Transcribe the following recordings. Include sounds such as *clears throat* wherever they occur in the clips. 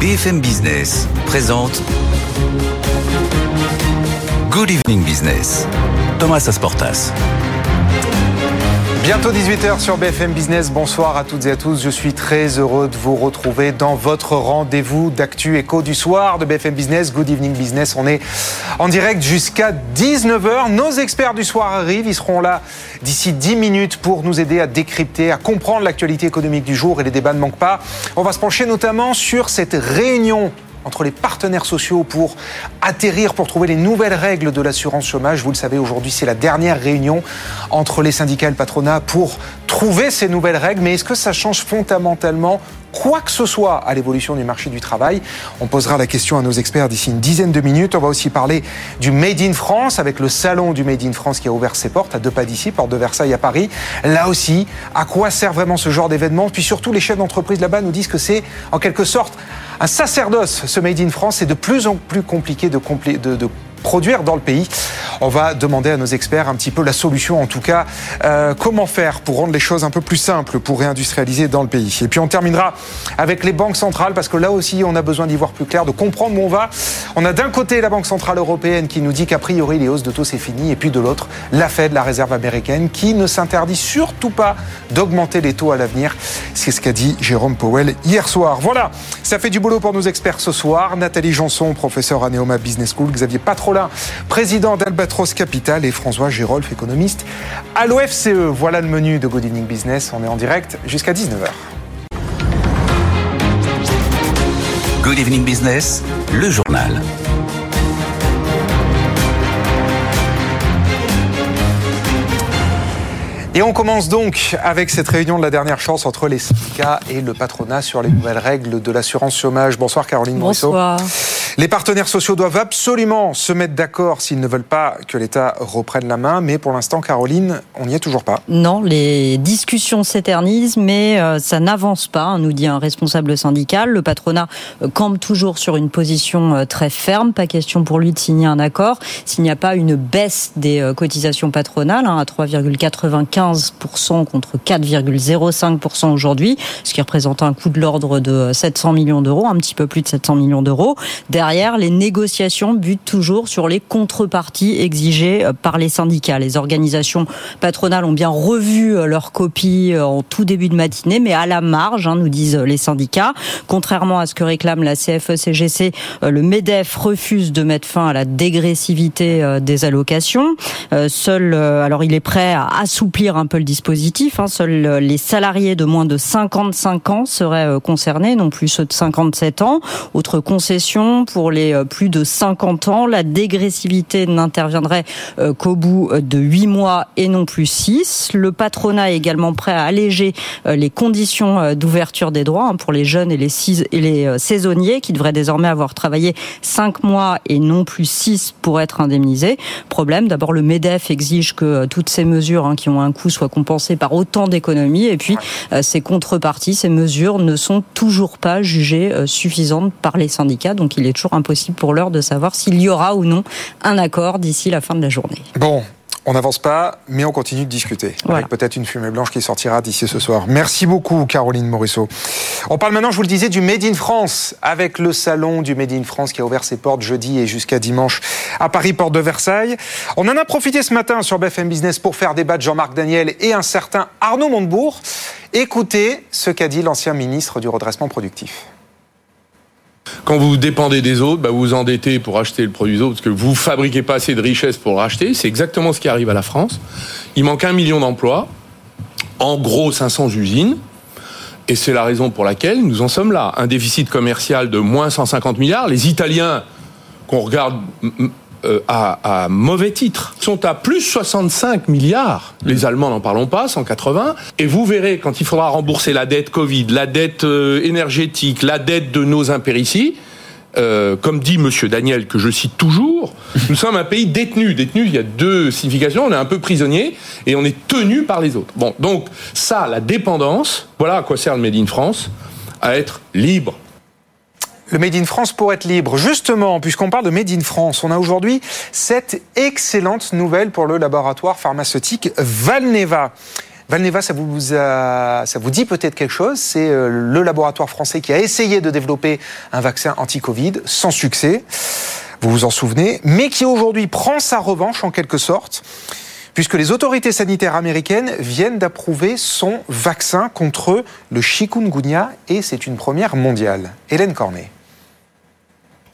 BFM Business présente Good Evening Business. Thomas Asportas. Bientôt 18h sur BFM Business. Bonsoir à toutes et à tous. Je suis très heureux de vous retrouver dans votre rendez-vous d'actu écho du soir de BFM Business. Good evening business. On est en direct jusqu'à 19h. Nos experts du soir arrivent. Ils seront là d'ici 10 minutes pour nous aider à décrypter, à comprendre l'actualité économique du jour et les débats ne manquent pas. On va se pencher notamment sur cette réunion entre les partenaires sociaux pour atterrir, pour trouver les nouvelles règles de l'assurance chômage. Vous le savez, aujourd'hui, c'est la dernière réunion entre les syndicats et le patronat pour trouver ces nouvelles règles. Mais est-ce que ça change fondamentalement quoi que ce soit à l'évolution du marché du travail? On posera la question à nos experts d'ici une dizaine de minutes. On va aussi parler du Made in France avec le salon du Made in France qui a ouvert ses portes à deux pas d'ici, porte de Versailles à Paris. Là aussi, à quoi sert vraiment ce genre d'événement? Puis surtout, les chefs d'entreprise là-bas nous disent que c'est en quelque sorte un sacerdoce, ce Made in France. C'est de plus en plus compliqué de, de, de produire dans le pays. On va demander à nos experts un petit peu la solution, en tout cas, euh, comment faire pour rendre les choses un peu plus simples pour réindustrialiser dans le pays. Et puis on terminera avec les banques centrales, parce que là aussi, on a besoin d'y voir plus clair, de comprendre où on va. On a d'un côté la Banque centrale européenne qui nous dit qu'a priori les hausses de taux c'est fini, et puis de l'autre, la Fed, la Réserve américaine, qui ne s'interdit surtout pas d'augmenter les taux à l'avenir. C'est ce qu'a dit Jérôme Powell hier soir. Voilà, ça fait du boulot pour nos experts ce soir. Nathalie Janson, professeur à Neoma Business School, Xavier Président d'Albatros Capital, et François Gérolf, économiste à l'OFCE. Voilà le menu de Good Evening Business. On est en direct jusqu'à 19h. Good Evening Business, le journal. Et on commence donc avec cette réunion de la dernière chance entre les syndicats et le patronat sur les nouvelles règles de l'assurance chômage. Bonsoir Caroline Bonsoir. Les partenaires sociaux doivent absolument se mettre d'accord s'ils ne veulent pas que l'État reprenne la main. Mais pour l'instant, Caroline, on n'y est toujours pas. Non, les discussions s'éternisent, mais euh, ça n'avance pas, hein, nous dit un responsable syndical. Le patronat euh, campe toujours sur une position euh, très ferme. Pas question pour lui de signer un accord s'il n'y a pas une baisse des cotisations patronales hein, à 3,95% contre 4,05% aujourd'hui, ce qui représente un coût de l'ordre de 700 millions d'euros, un petit peu plus de 700 millions d'euros. Derrière, les négociations butent toujours sur les contreparties exigées euh, par les syndicats. Les organisations patronales ont bien revu euh, leur copie euh, en tout début de matinée, mais à la marge, hein, nous disent les syndicats. Contrairement à ce que réclame la CFE-CGC, le MEDEF refuse de mettre fin à la dégressivité des allocations. Seul, alors il est prêt à assouplir un peu le dispositif. Hein. Seuls les salariés de moins de 55 ans seraient concernés, non plus ceux de 57 ans. Autre concession, pour les euh, plus de 50 ans. La dégressivité n'interviendrait euh, qu'au bout euh, de 8 mois et non plus 6. Le patronat est également prêt à alléger les conditions d'ouverture des droits hein, pour les jeunes et les, et les saisonniers qui devraient désormais avoir travaillé 5 mois et non plus 6 pour être indemnisés. Problème, d'abord le MEDEF exige que toutes ces mesures hein, qui ont un coût soient compensées par autant d'économies et puis ces contreparties, ces mesures ne sont toujours pas jugées suffisantes par les syndicats. Donc il est toujours impossible pour l'heure de savoir s'il y aura ou non un accord d'ici la fin de la journée. Bon, on n'avance pas, mais on continue de discuter. Avec peut-être une fumée blanche qui sortira d'ici ce soir. Merci beaucoup, Caroline Morisseau. On parle maintenant, je vous le disais, du Made in France, avec le salon du Made in France qui a ouvert ses portes jeudi et jusqu'à dimanche à Paris, porte de Versailles. On en a profité ce matin sur BFM Business pour faire débattre Jean-Marc Daniel et un certain Arnaud Montebourg. Écoutez ce qu'a dit l'ancien ministre du redressement productif. Quand vous dépendez des autres, bah vous vous endettez pour acheter le produit des autres parce que vous fabriquez pas assez de richesses pour le racheter. C'est exactement ce qui arrive à la France. Il manque un million d'emplois, en gros 500 usines. Et c'est la raison pour laquelle nous en sommes là. Un déficit commercial de moins 150 milliards. Les Italiens, qu'on regarde euh, à, mauvais titre. Sont à plus 65 milliards. Les Allemands, n'en parlons pas, 180. Et vous verrez, quand il faudra rembourser la dette Covid, la dette euh, énergétique, la dette de nos impérities, euh, comme dit Monsieur Daniel, que je cite toujours, *laughs* nous sommes un pays détenu. Détenu, il y a deux significations. On est un peu prisonnier et on est tenu par les autres. Bon, donc ça, la dépendance, voilà à quoi sert le Made in France, à être libre. Le Made in France pour être libre. Justement, puisqu'on parle de Made in France, on a aujourd'hui cette excellente nouvelle pour le laboratoire pharmaceutique Valneva. Valneva, ça vous, dit peut-être quelque chose? C'est euh, le laboratoire français qui a essayé de développer un vaccin anti-Covid sans succès. Vous vous en souvenez, mais qui aujourd'hui prend sa revanche en quelque sorte, puisque les autorités sanitaires américaines viennent d'approuver son vaccin contre le chikungunya et c'est une première mondiale. Hélène Cornet.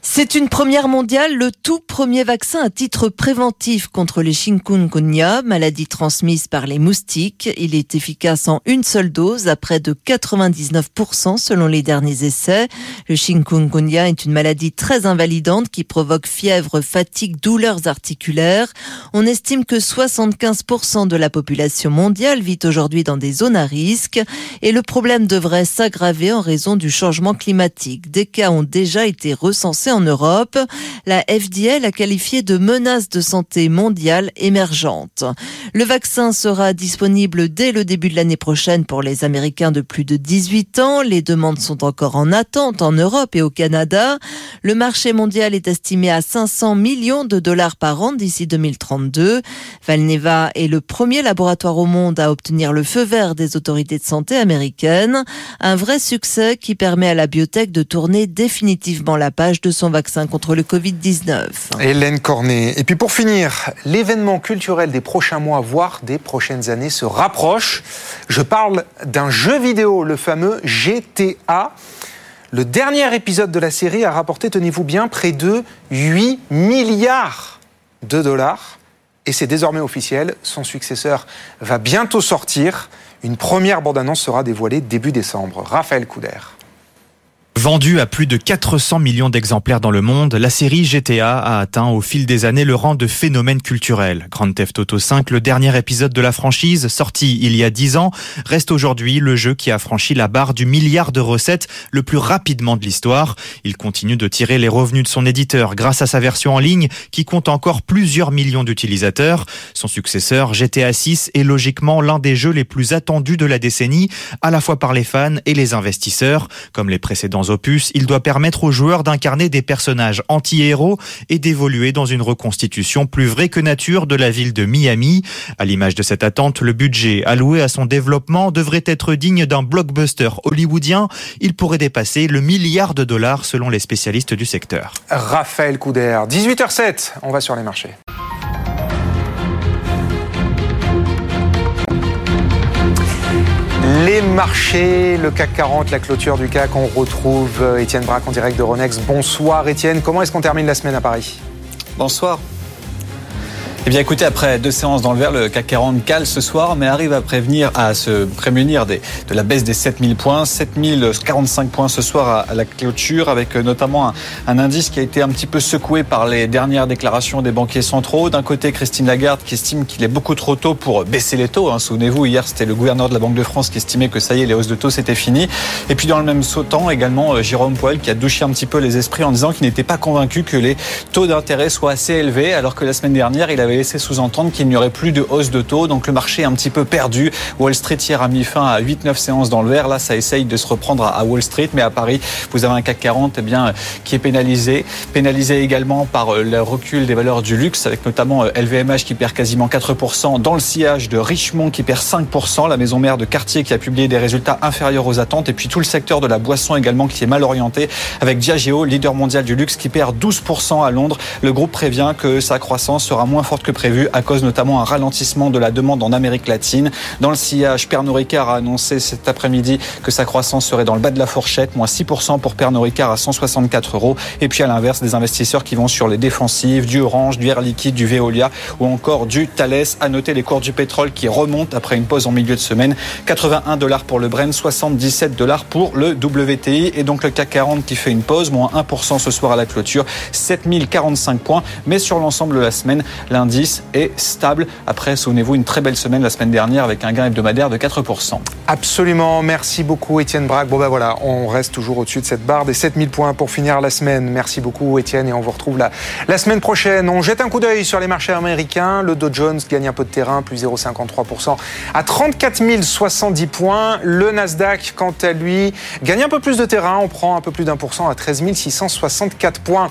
C'est une première mondiale, le tout premier vaccin à titre préventif contre les chikungunya, maladie transmise par les moustiques. Il est efficace en une seule dose à près de 99% selon les derniers essais. Le chikungunya est une maladie très invalidante qui provoque fièvre, fatigue, douleurs articulaires. On estime que 75% de la population mondiale vit aujourd'hui dans des zones à risque et le problème devrait s'aggraver en raison du changement climatique. Des cas ont déjà été recensés en Europe. La FDA l'a qualifié de menace de santé mondiale émergente. Le vaccin sera disponible dès le début de l'année prochaine pour les Américains de plus de 18 ans. Les demandes sont encore en attente en Europe et au Canada. Le marché mondial est estimé à 500 millions de dollars par an d'ici 2032. Valneva est le premier laboratoire au monde à obtenir le feu vert des autorités de santé américaines. Un vrai succès qui permet à la biotech de tourner définitivement la page de son vaccin contre le Covid-19. Hélène Cornet. Et puis pour finir, l'événement culturel des prochains mois, voire des prochaines années, se rapproche. Je parle d'un jeu vidéo, le fameux GTA. Le dernier épisode de la série a rapporté, tenez-vous bien, près de 8 milliards de dollars. Et c'est désormais officiel, son successeur va bientôt sortir. Une première bande-annonce sera dévoilée début décembre. Raphaël Couder. Vendue à plus de 400 millions d'exemplaires dans le monde, la série GTA a atteint au fil des années le rang de phénomène culturel. Grand Theft Auto 5, le dernier épisode de la franchise, sorti il y a 10 ans, reste aujourd'hui le jeu qui a franchi la barre du milliard de recettes le plus rapidement de l'histoire. Il continue de tirer les revenus de son éditeur grâce à sa version en ligne qui compte encore plusieurs millions d'utilisateurs. Son successeur, GTA 6, est logiquement l'un des jeux les plus attendus de la décennie, à la fois par les fans et les investisseurs, comme les précédents opus, il doit permettre aux joueurs d'incarner des personnages anti-héros et d'évoluer dans une reconstitution plus vraie que nature de la ville de Miami. À l'image de cette attente, le budget alloué à son développement devrait être digne d'un blockbuster hollywoodien. Il pourrait dépasser le milliard de dollars selon les spécialistes du secteur. Raphaël Couder, 18h07, on va sur les marchés. Les marchés, le CAC 40, la clôture du CAC, on retrouve euh, Étienne Braque en direct de Ronex. Bonsoir Étienne, comment est-ce qu'on termine la semaine à Paris? Bonsoir. Eh bien écoutez, après deux séances dans le vert, le CAC 40 cale ce soir, mais arrive à prévenir, à se prémunir des, de la baisse des 7000 points. 7045 points ce soir à, la clôture, avec euh, notamment un, un, indice qui a été un petit peu secoué par les dernières déclarations des banquiers centraux. D'un côté, Christine Lagarde qui estime qu'il est beaucoup trop tôt pour baisser les taux. Hein. Souvenez-vous, hier c'était le gouverneur de la Banque de France qui estimait que ça y est, les hausses de taux c'était fini. Et puis dans le même temps, également euh, Jérôme Poel qui a douché un petit peu les esprits en disant qu'il n'était pas convaincu que les taux d'intérêt soient assez élevés, alors que la semaine dernière, il avait laissé sous-entendre qu'il n'y aurait plus de hausse de taux. Donc le marché est un petit peu perdu. Wall Street hier a mis fin à 8-9 séances dans le vert. Là, ça essaye de se reprendre à Wall Street. Mais à Paris, vous avez un CAC 40 eh bien, qui est pénalisé. Pénalisé également par euh, le recul des valeurs du luxe, avec notamment LVMH euh, qui perd quasiment 4%, dans le sillage de Richemont qui perd 5%, la maison mère de Cartier qui a publié des résultats inférieurs aux attentes, et puis tout le secteur de la boisson également qui est mal orienté, avec Diageo, leader mondial du luxe, qui perd 12% à Londres. Le groupe prévient que sa croissance sera moins forte que prévu à cause notamment un ralentissement de la demande en Amérique latine. Dans le sillage, Pernod Ricard a annoncé cet après-midi que sa croissance serait dans le bas de la fourchette, moins 6% pour Pernod Ricard à 164 euros. Et puis à l'inverse, des investisseurs qui vont sur les défensives, du Orange, du Air Liquide, du Veolia ou encore du Thales. À noter les cours du pétrole qui remontent après une pause en milieu de semaine. 81 dollars pour le Brent, 77 dollars pour le WTI. Et donc le CAC 40 qui fait une pause, moins 1% ce soir à la clôture, 7045 points. Mais sur l'ensemble de la semaine, est stable. Après, souvenez-vous, une très belle semaine la semaine dernière avec un gain hebdomadaire de 4%. Absolument. Merci beaucoup, Étienne Braque. Bon, ben voilà, on reste toujours au-dessus de cette barre des 7000 points pour finir la semaine. Merci beaucoup, Étienne, et on vous retrouve la, la semaine prochaine. On jette un coup d'œil sur les marchés américains. Le Dow Jones gagne un peu de terrain, plus 0,53% à 34 070 points. Le Nasdaq, quant à lui, gagne un peu plus de terrain. On prend un peu plus d'un pour cent à 13 664 points.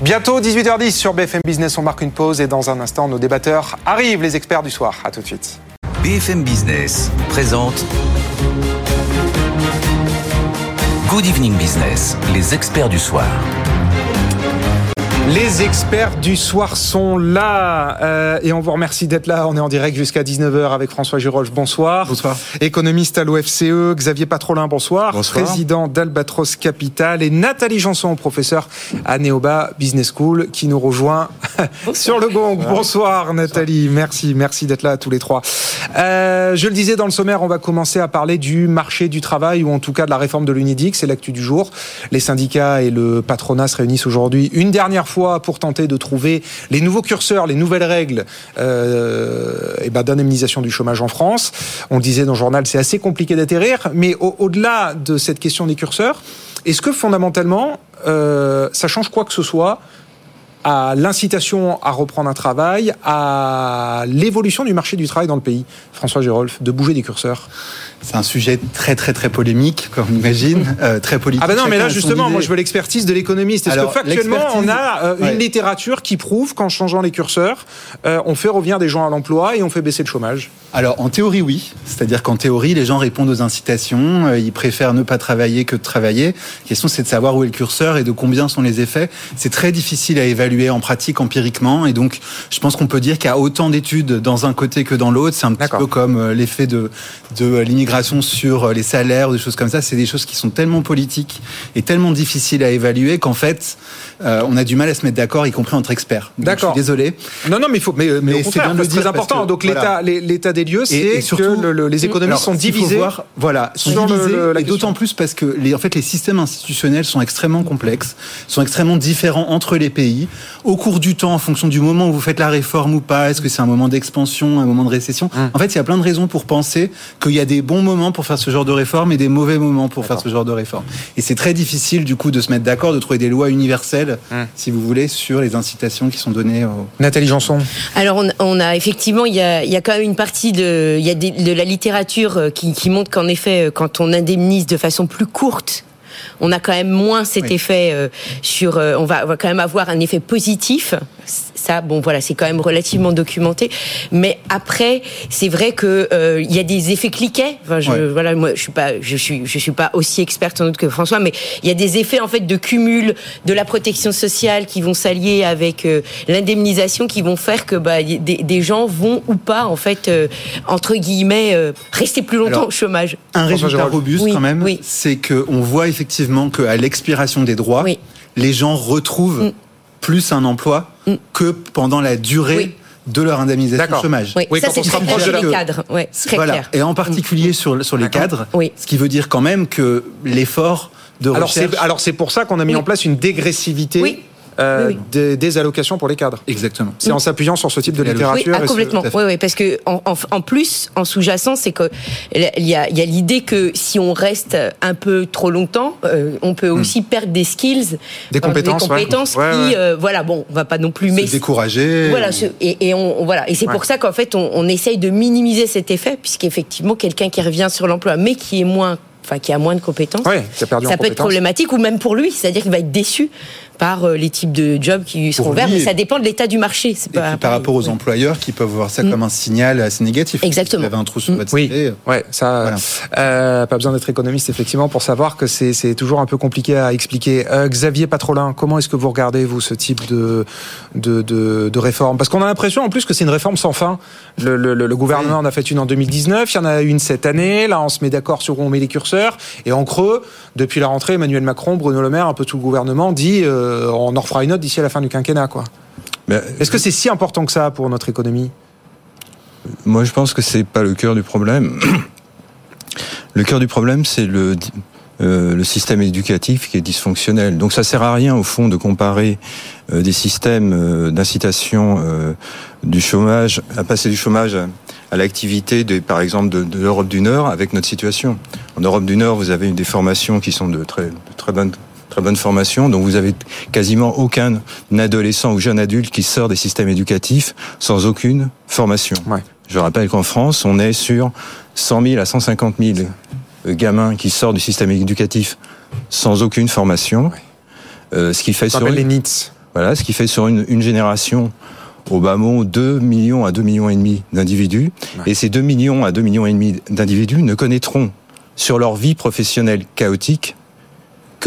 Bientôt, 18h10 sur BFM Business. On marque une pause et dans un instant, nos débatteurs arrivent, les experts du soir. À tout de suite. BFM Business présente Good Evening Business, les experts du soir. Les experts du soir sont là euh, et on vous remercie d'être là. On est en direct jusqu'à 19h avec François Giroche. Bonsoir. Bonsoir. Économiste à l'OFCE. Xavier Patrolin, bonsoir. Bonsoir. Président d'Albatros Capital. Et Nathalie Janson, professeur à Neoba Business School, qui nous rejoint *laughs* sur le gong. Bonsoir, Nathalie. Merci, merci d'être là tous les trois. Euh, je le disais dans le sommaire, on va commencer à parler du marché du travail ou en tout cas de la réforme de l'UNIDIC. C'est l'actu du jour. Les syndicats et le patronat se réunissent aujourd'hui une dernière fois pour tenter de trouver les nouveaux curseurs, les nouvelles règles euh, et ben, d'indemnisation du chômage en France. On disait dans le journal, c'est assez compliqué d'atterrir, mais au- au-delà de cette question des curseurs, est-ce que fondamentalement, euh, ça change quoi que ce soit à l'incitation à reprendre un travail, à l'évolution du marché du travail dans le pays François Gérolf, de bouger des curseurs C'est un sujet très très très polémique, comme on imagine, *laughs* euh, très politique. Ah ben non, mais là justement, moi je veux l'expertise de l'économiste. Est-ce que factuellement, on a euh, une Ouais. littérature qui prouve qu'en changeant les curseurs, euh, on fait revenir des gens à l'emploi et on fait baisser le chômage Alors en théorie oui, c'est-à-dire qu'en théorie les gens répondent aux incitations, ils préfèrent ne pas travailler que de travailler. La question c'est de savoir où est le curseur et de combien sont les effets. C'est très difficile à évaluer en pratique empiriquement et donc je pense qu'on peut dire qu'il y a autant d'études dans un côté que dans l'autre. C'est un petit peu comme euh, l'effet de, de euh, l'immigration sur euh, les salaires des choses comme ça. C'est des choses qui sont tellement politiques et tellement difficiles à évaluer qu'en fait euh, on a du mal à se mettre d'accord, y compris entre experts. D'accord. Désolé. Non, non, mais il faut, mais, mais, Mais c'est bien de le c'est dire parce important. que, Donc voilà. l'état, l'état des lieux, c'est que le- le- les économistes sont divisés. voir, voilà, sont sur le- la et d'autant plus parce que les, en fait, les systèmes institutionnels sont extrêmement complexes, sont extrêmement différents entre les pays. Au cours du temps, en fonction du moment où vous faites la réforme ou pas, est-ce que c'est un moment d'expansion, un moment de récession Hum. En fait, il y a plein de raisons pour penser qu'il y a des bons moments pour faire ce genre de réforme et des mauvais moments pour faire ce genre de réforme. Et c'est très difficile, du coup, de se mettre d'accord, de trouver des lois universelles, Hum. si vous voulez, sur les incitations qui sont données aux, Nathalie Janson. Alors on, on a effectivement, il y a, il y a quand même une partie de, il y a de la littérature euh, qui, qui montre qu'en effet, euh, quand on indemnise de façon plus courte, on a quand même moins cet effet euh, sur. euh, on, va, on va quand même avoir un effet positif. Ça, bon, voilà, c'est quand même relativement documenté. Mais après, c'est vrai que euh, il y a des effets cliquets. Enfin, je, Ouais. voilà, moi, je suis pas, je suis, je suis pas aussi experte en doute que François, mais il y a des effets en fait de cumul de la protection sociale qui vont s'allier avec euh, l'indemnisation, qui vont faire que bah, des, des gens vont ou pas en fait euh, entre guillemets euh, rester plus longtemps Alors, au chômage. Un résultat Gérald. robuste Oui, quand même, oui. c'est qu'on voit effectivement qu'à l'expiration des droits, Oui. les gens retrouvent Mm. Plus un emploi Mm. que pendant la durée Oui. de leur indemnisation D'accord. chômage. Oui, Oui, ça quand c'est on se très clair les cadres. Ouais, très Voilà. clair. Et en particulier sur, sur les cadres, Oui. ce qui veut dire quand même que l'effort de recherche... c'est, alors c'est pour ça qu'on a mis Oui. en place une dégressivité Oui. Euh, Oui, oui. Des, des allocations pour les cadres. Exactement. C'est en s'appuyant sur ce type de littérature. ah, et ce- complètement. Oui, oui, parce que en, en, en plus, en sous-jacent, c'est que il y a, il y a l'idée que si on reste un peu trop longtemps, euh, on peut aussi perdre des skills, Des euh, compétences, des compétences ouais. Qui, ouais. euh, voilà, bon, on va pas non plus, Se mais décourager. voilà, et, et on, voilà, et c'est Ouais. pour ça qu'en fait, on, on essaye de minimiser cet effet, puisqu'effectivement, quelqu'un qui revient sur l'emploi, mais qui est moins, enfin, qui a moins de compétences, Ouais, ça peut être problématique, ou même pour lui, c'est-à-dire qu'il va être déçu par euh, les types de jobs qui seront ouverts, mais ça dépend de l'état du marché. Et pas puis par rapport aux employeurs qui peuvent voir ça mm. comme un signal assez négatif. Exactement. vous avez un trou sur mm. votre oui. Ouais, ça. Voilà. Euh, pas besoin d'être économiste effectivement pour savoir que c'est toujours un peu compliqué à expliquer. Euh, Xavier Patrolin, comment est-ce que vous regardez vous ce type de de, de, de réforme? Parce qu'on a l'impression en plus que c'est une réforme sans fin. Le, le, le gouvernement en a fait une en 2019, il y en a une cette année. Là, on se met d'accord sur où on met les curseurs. Et en creux, depuis la rentrée, Emmanuel Macron, Bruno Le Maire, un peu tout le gouvernement dit euh, on en refera une autre d'ici à la fin du quinquennat. quoi. Est-ce que c'est si important que ça pour notre économie? Moi, je pense que c'est pas le cœur du problème. *clears throat* Le cœur du problème, c'est le, euh, le système éducatif qui est dysfonctionnel. Donc ça sert à rien au fond de comparer euh, des systèmes euh, d'incitation du chômage, à passer du chômage à, l'activité, par exemple, de, de l'Europe du Nord avec notre situation. En Europe du Nord, vous avez des formations qui sont de très, de très bonnes très bonne formation, donc vous avez quasiment aucun adolescent ou jeune adulte qui sort des systèmes éducatifs sans aucune formation. Ouais. Je rappelle qu'en France, on est sur 100 000 à 150 000 gamins qui sortent du système éducatif sans aucune formation. Euh, ce qui fait sur une, les NITS. Voilà, ce qui fait sur une, une génération au bas mot 2 millions à 2 millions et demi d'individus. Et ces 2 millions à 2 millions et demi d'individus ne connaîtront sur leur vie professionnelle chaotique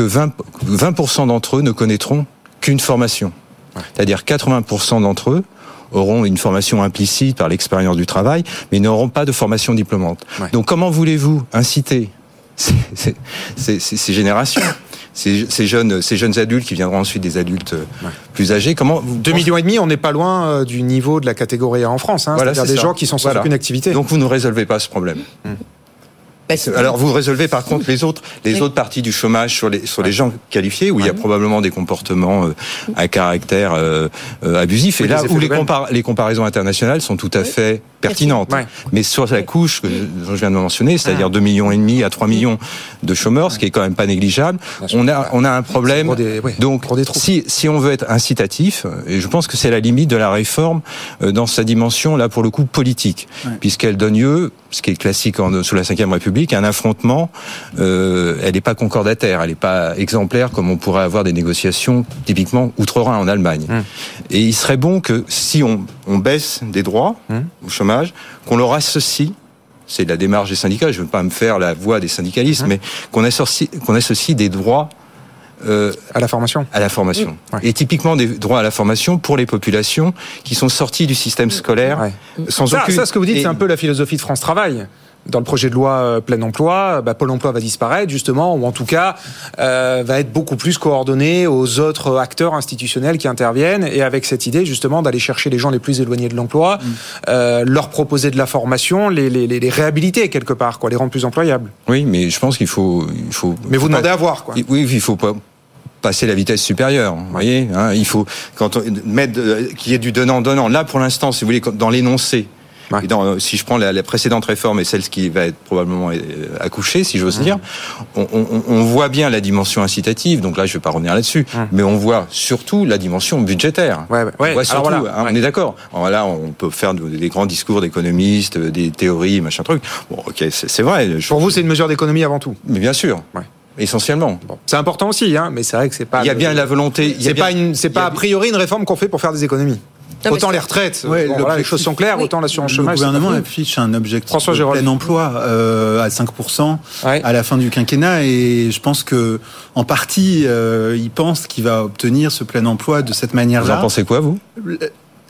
que 20%, 20 d'entre eux ne connaîtront qu'une formation. C'est-à-dire 80% d'entre eux auront une formation implicite par l'expérience du travail, mais n'auront pas de formation diplômante. Donc comment voulez-vous inciter ces, ces, ces, générations *coughs* ces, jeunes, ces jeunes adultes qui viendront ensuite des adultes plus âgés. Comment 2 millions et demi, on n'est pas loin euh, du niveau de la catégorie A en France. Hein, voilà, c'est-à-dire des gens qui sont sans aucune activité. Donc vous ne résolvez pas ce problème. Hum. Alors vous résolvez par contre les autres, les autres parties du chômage sur les sur les gens qualifiés où il y a probablement des comportements euh, à caractère euh, euh, abusif. Et là où les, les comparaisons internationales sont tout à fait pertinentes. Mais sur la couche que je viens de mentionner, c'est-à-dire 2 ah. millions et demi à 3 millions de chômeurs, ce qui est quand même pas négligeable, on a on a un problème. Donc si si on veut être incitatif, et je pense que c'est la limite de la réforme dans sa dimension là pour le coup politique, puisqu'elle donne lieu, ce qui est classique en, sous la Ve République un affrontement, euh, elle n'est pas concordataire, elle n'est pas exemplaire comme on pourrait avoir des négociations typiquement outre-Rhin en Allemagne. Hum. Et il serait bon que si on, baisse des droits hum. au chômage, qu'on leur associe c'est la démarche des syndicats, je ne veux pas me faire la voix des syndicalistes, hum. mais qu'on associe, qu'on associe des droits euh, à la formation. À la formation. Et typiquement des droits à la formation pour les populations qui sont sorties du système scolaire sans ça, aucune... Ça, ce que vous dites, c'est un peu la philosophie de France Travail dans le projet de loi euh, plein emploi, bah, Pôle emploi va disparaître justement, ou en tout cas euh, va être beaucoup plus coordonné aux autres acteurs institutionnels qui interviennent, et avec cette idée justement d'aller chercher les gens les plus éloignés de l'emploi, mm. euh, leur proposer de la formation, les, les, les, réhabiliter quelque part, quoi, les rendre plus employables. Oui, mais je pense qu'il faut, il faut. Mais vous demandez à voir, quoi. Oui, il faut pas passer la vitesse supérieure. Vous voyez, hein, il faut quand on, mettre qu'il y ait du donnant donnant. Là, pour l'instant, si vous voulez, dans l'énoncé dans, si je prends la, précédente réforme et celle qui va être probablement euh, accouchée, si j'ose dire, on, on, on, voit bien la dimension incitative. Donc là, je ne vais pas revenir là-dessus, mais on voit surtout la dimension budgétaire. Ouais, ouais. On voit surtout, hein, on est d'accord. Là, on peut faire des grands discours d'économistes, des théories, machin truc. Bon, ok, c'est vrai. Pour vous, c'est une mesure d'économie avant tout. Mais bien sûr. Essentiellement. C'est important aussi, hein, mais c'est vrai que c'est pas. Il y a bien la volonté. C'est pas, une, c'est pas a priori une réforme qu'on fait pour faire des économies autant les retraites, les choses sont claires, autant l'assurance chômage. Le gouvernement affiche un objectif de plein emploi euh, à 5% à la fin du quinquennat et je pense que en partie, euh, il pense qu'il va obtenir ce plein emploi de cette manière-là. Vous en pensez quoi, vous?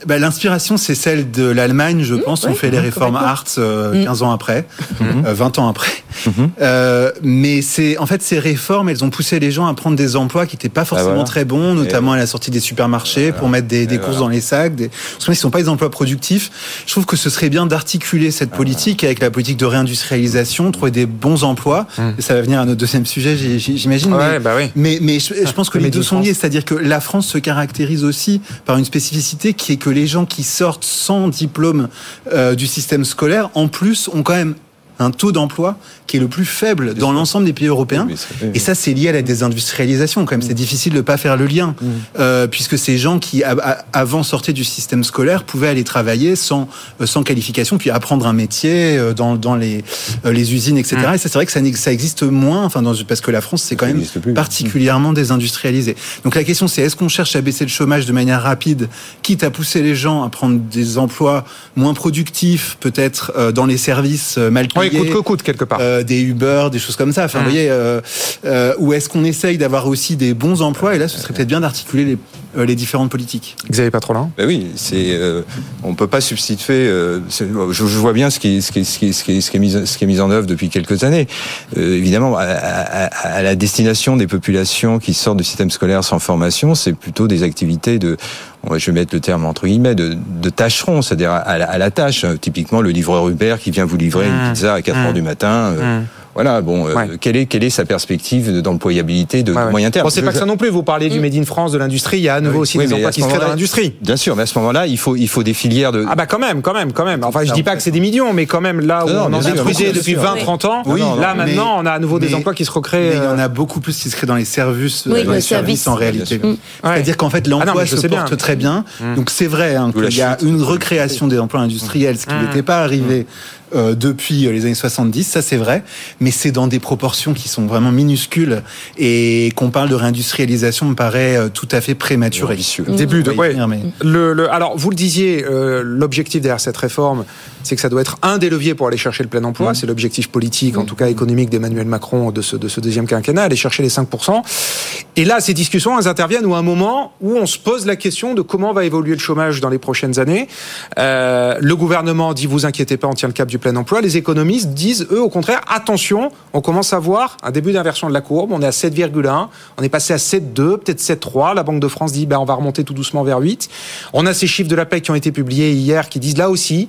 Bah, L'inspiration, c'est celle de l'Allemagne, je mmh, pense. on fait les réformes Hartz 15 euh, ans après, 20 mmh. ans après. Mhm. Euh, mais c'est en fait ces réformes, elles ont poussé les gens à prendre des emplois qui n'étaient pas forcément très bons, notamment à la sortie des supermarchés pour mettre des, des courses dans les sacs. Des... Parce ne sont pas des emplois productifs. Je trouve que ce serait bien d'articuler cette ah politique avec la politique de réindustrialisation, trouver des bons emplois. Hum. ça va venir à notre deuxième sujet, j'imagine. mais, bah oui. mais, mais, je, pense que les deux sont liés, c'est-à-dire que la France se caractérise aussi par une spécificité qui est que les gens qui sortent sans diplôme euh, du système scolaire, en plus, ont quand même un taux d'emploi qui est le plus faible dans l'ensemble des pays européens. Et ça, c'est lié à la désindustrialisation. Quand même, c'est difficile de pas faire le lien, mm. euh, puisque ces gens qui avant sortaient du système scolaire pouvaient aller travailler sans euh, sans qualification, puis apprendre un métier euh, dans, dans les les usines, etc. Mm. Et ça, c'est vrai que ça, ça existe moins, enfin, dans, parce que la France, c'est quand même particulièrement désindustrialisé. Donc la question, c'est est-ce qu'on cherche à baisser le chômage de manière rapide, quitte à pousser les gens à prendre des emplois moins productifs, peut-être dans les services mal payés, coûte que coûte quelque part. des Uber, des choses comme ça. Enfin, vous voyez, euh, euh, ou est-ce qu'on essaye d'avoir aussi des bons emplois? Et là, ce serait peut-être bien d'articuler les, euh, les différentes politiques. Xavier Patrolin ben Oui, c'est, euh, on peut pas substituer. Euh, je, je, vois bien ce qui, ce, qui, ce, qui, ce, qui, ce, qui est mis, ce qui est mis en œuvre depuis quelques années. Euh, évidemment, à, à, à, la destination des populations qui sortent du système scolaire sans formation, c'est plutôt des activités de je vais mettre le terme entre guillemets, de, de tâcheron, c'est-à-dire à, la, à la tâche. Typiquement, le livreur Uber qui vient vous livrer une mmh. pizza à 4 heures mmh. du matin. Mmh. Voilà, bon, euh, quelle, est, quelle est sa perspective d'employabilité de moyen terme Bon, c'est pas que ça non plus. Vous parlez du Made in France, de l'industrie. Il y a à nouveau aussi des emplois qui se créent dans l'industrie. Bien sûr, mais à ce moment-là, il faut, il faut des filières de. Ah bah quand même, quand même, quand même. Enfin, je dis pas que c'est des millions, mais quand même là où on en détruisait depuis 20-30 ans. Oui, là maintenant, on a à nouveau des emplois qui se recréent. il y en a euh, beaucoup plus qui se créent dans les services, dans les services en réalité. C'est-à-dire qu'en fait, ah l'emploi se porte très bien. Mm. Donc c'est vrai hein, qu'il y a une recréation des emplois industriels, ce qui mm. n'était pas arrivé euh, depuis les années 70, ça c'est vrai, mais c'est dans des proportions qui sont vraiment minuscules et qu'on parle de réindustrialisation me paraît euh, tout à fait prématuré. Début de, ouais, le, le, alors vous le disiez, euh, l'objectif derrière cette réforme, c'est que ça doit être un des leviers pour aller chercher le plein emploi. C'est l'objectif politique, en mm. tout cas économique d'Emmanuel Macron de ce, de ce deuxième quinquennat, aller chercher les 5%. Et là, ces discussions, elles interviennent à un moment où on se pose la question de comment va évoluer le chômage dans les prochaines années. Euh, le gouvernement dit, vous inquiétez pas, on tient le cap du plein emploi. Les économistes disent, eux, au contraire, attention, on commence à voir un début d'inversion de la courbe. On est à 7,1, on est passé à 7,2, peut-être 7,3. La Banque de France dit, ben, on va remonter tout doucement vers 8. On a ces chiffres de la paix qui ont été publiés hier qui disent là aussi,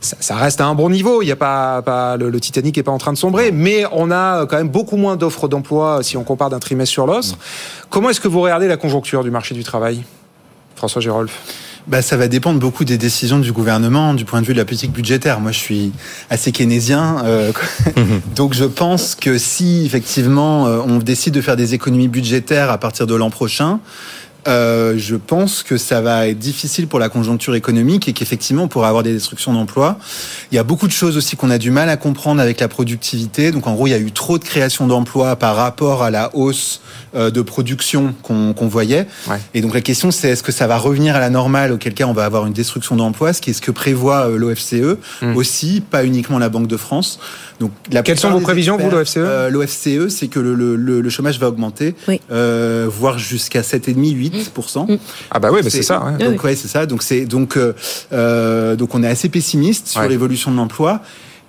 ça, reste à un bon niveau. Il y a pas, pas le, Titanic est pas en train de sombrer, mais on a quand même beaucoup moins d'offres d'emploi si on compare d'un trimestre sur l'autre. Comment est-ce que vous regardez la conjoncture du marché du travail, François Gérolf? Bah, ça va dépendre beaucoup des décisions du gouvernement du point de vue de la politique budgétaire. Moi, je suis assez keynésien, euh, *laughs* donc je pense que si effectivement euh, on décide de faire des économies budgétaires à partir de l'an prochain, euh, je pense que ça va être difficile pour la conjoncture économique et qu'effectivement on pourra avoir des destructions d'emplois. Il y a beaucoup de choses aussi qu'on a du mal à comprendre avec la productivité. Donc en gros, il y a eu trop de création d'emplois par rapport à la hausse de production qu'on voyait. Et donc la question c'est est-ce que ça va revenir à la normale, auquel cas on va avoir une destruction d'emplois, ce qui est ce que prévoit euh, l'OFCE hmm. aussi, pas uniquement la Banque de France. Donc, la Quelles sont vos prévisions, vous, l'OFCE euh, L'OFCE, c'est que le, le, le, chômage va augmenter, euh, voire jusqu'à 7,5-8%. Ah bah oui, c'est ça. Ouais. Donc, ouais, c'est ça. Donc, c'est, donc, euh, donc on est assez pessimiste sur l'évolution de l'emploi.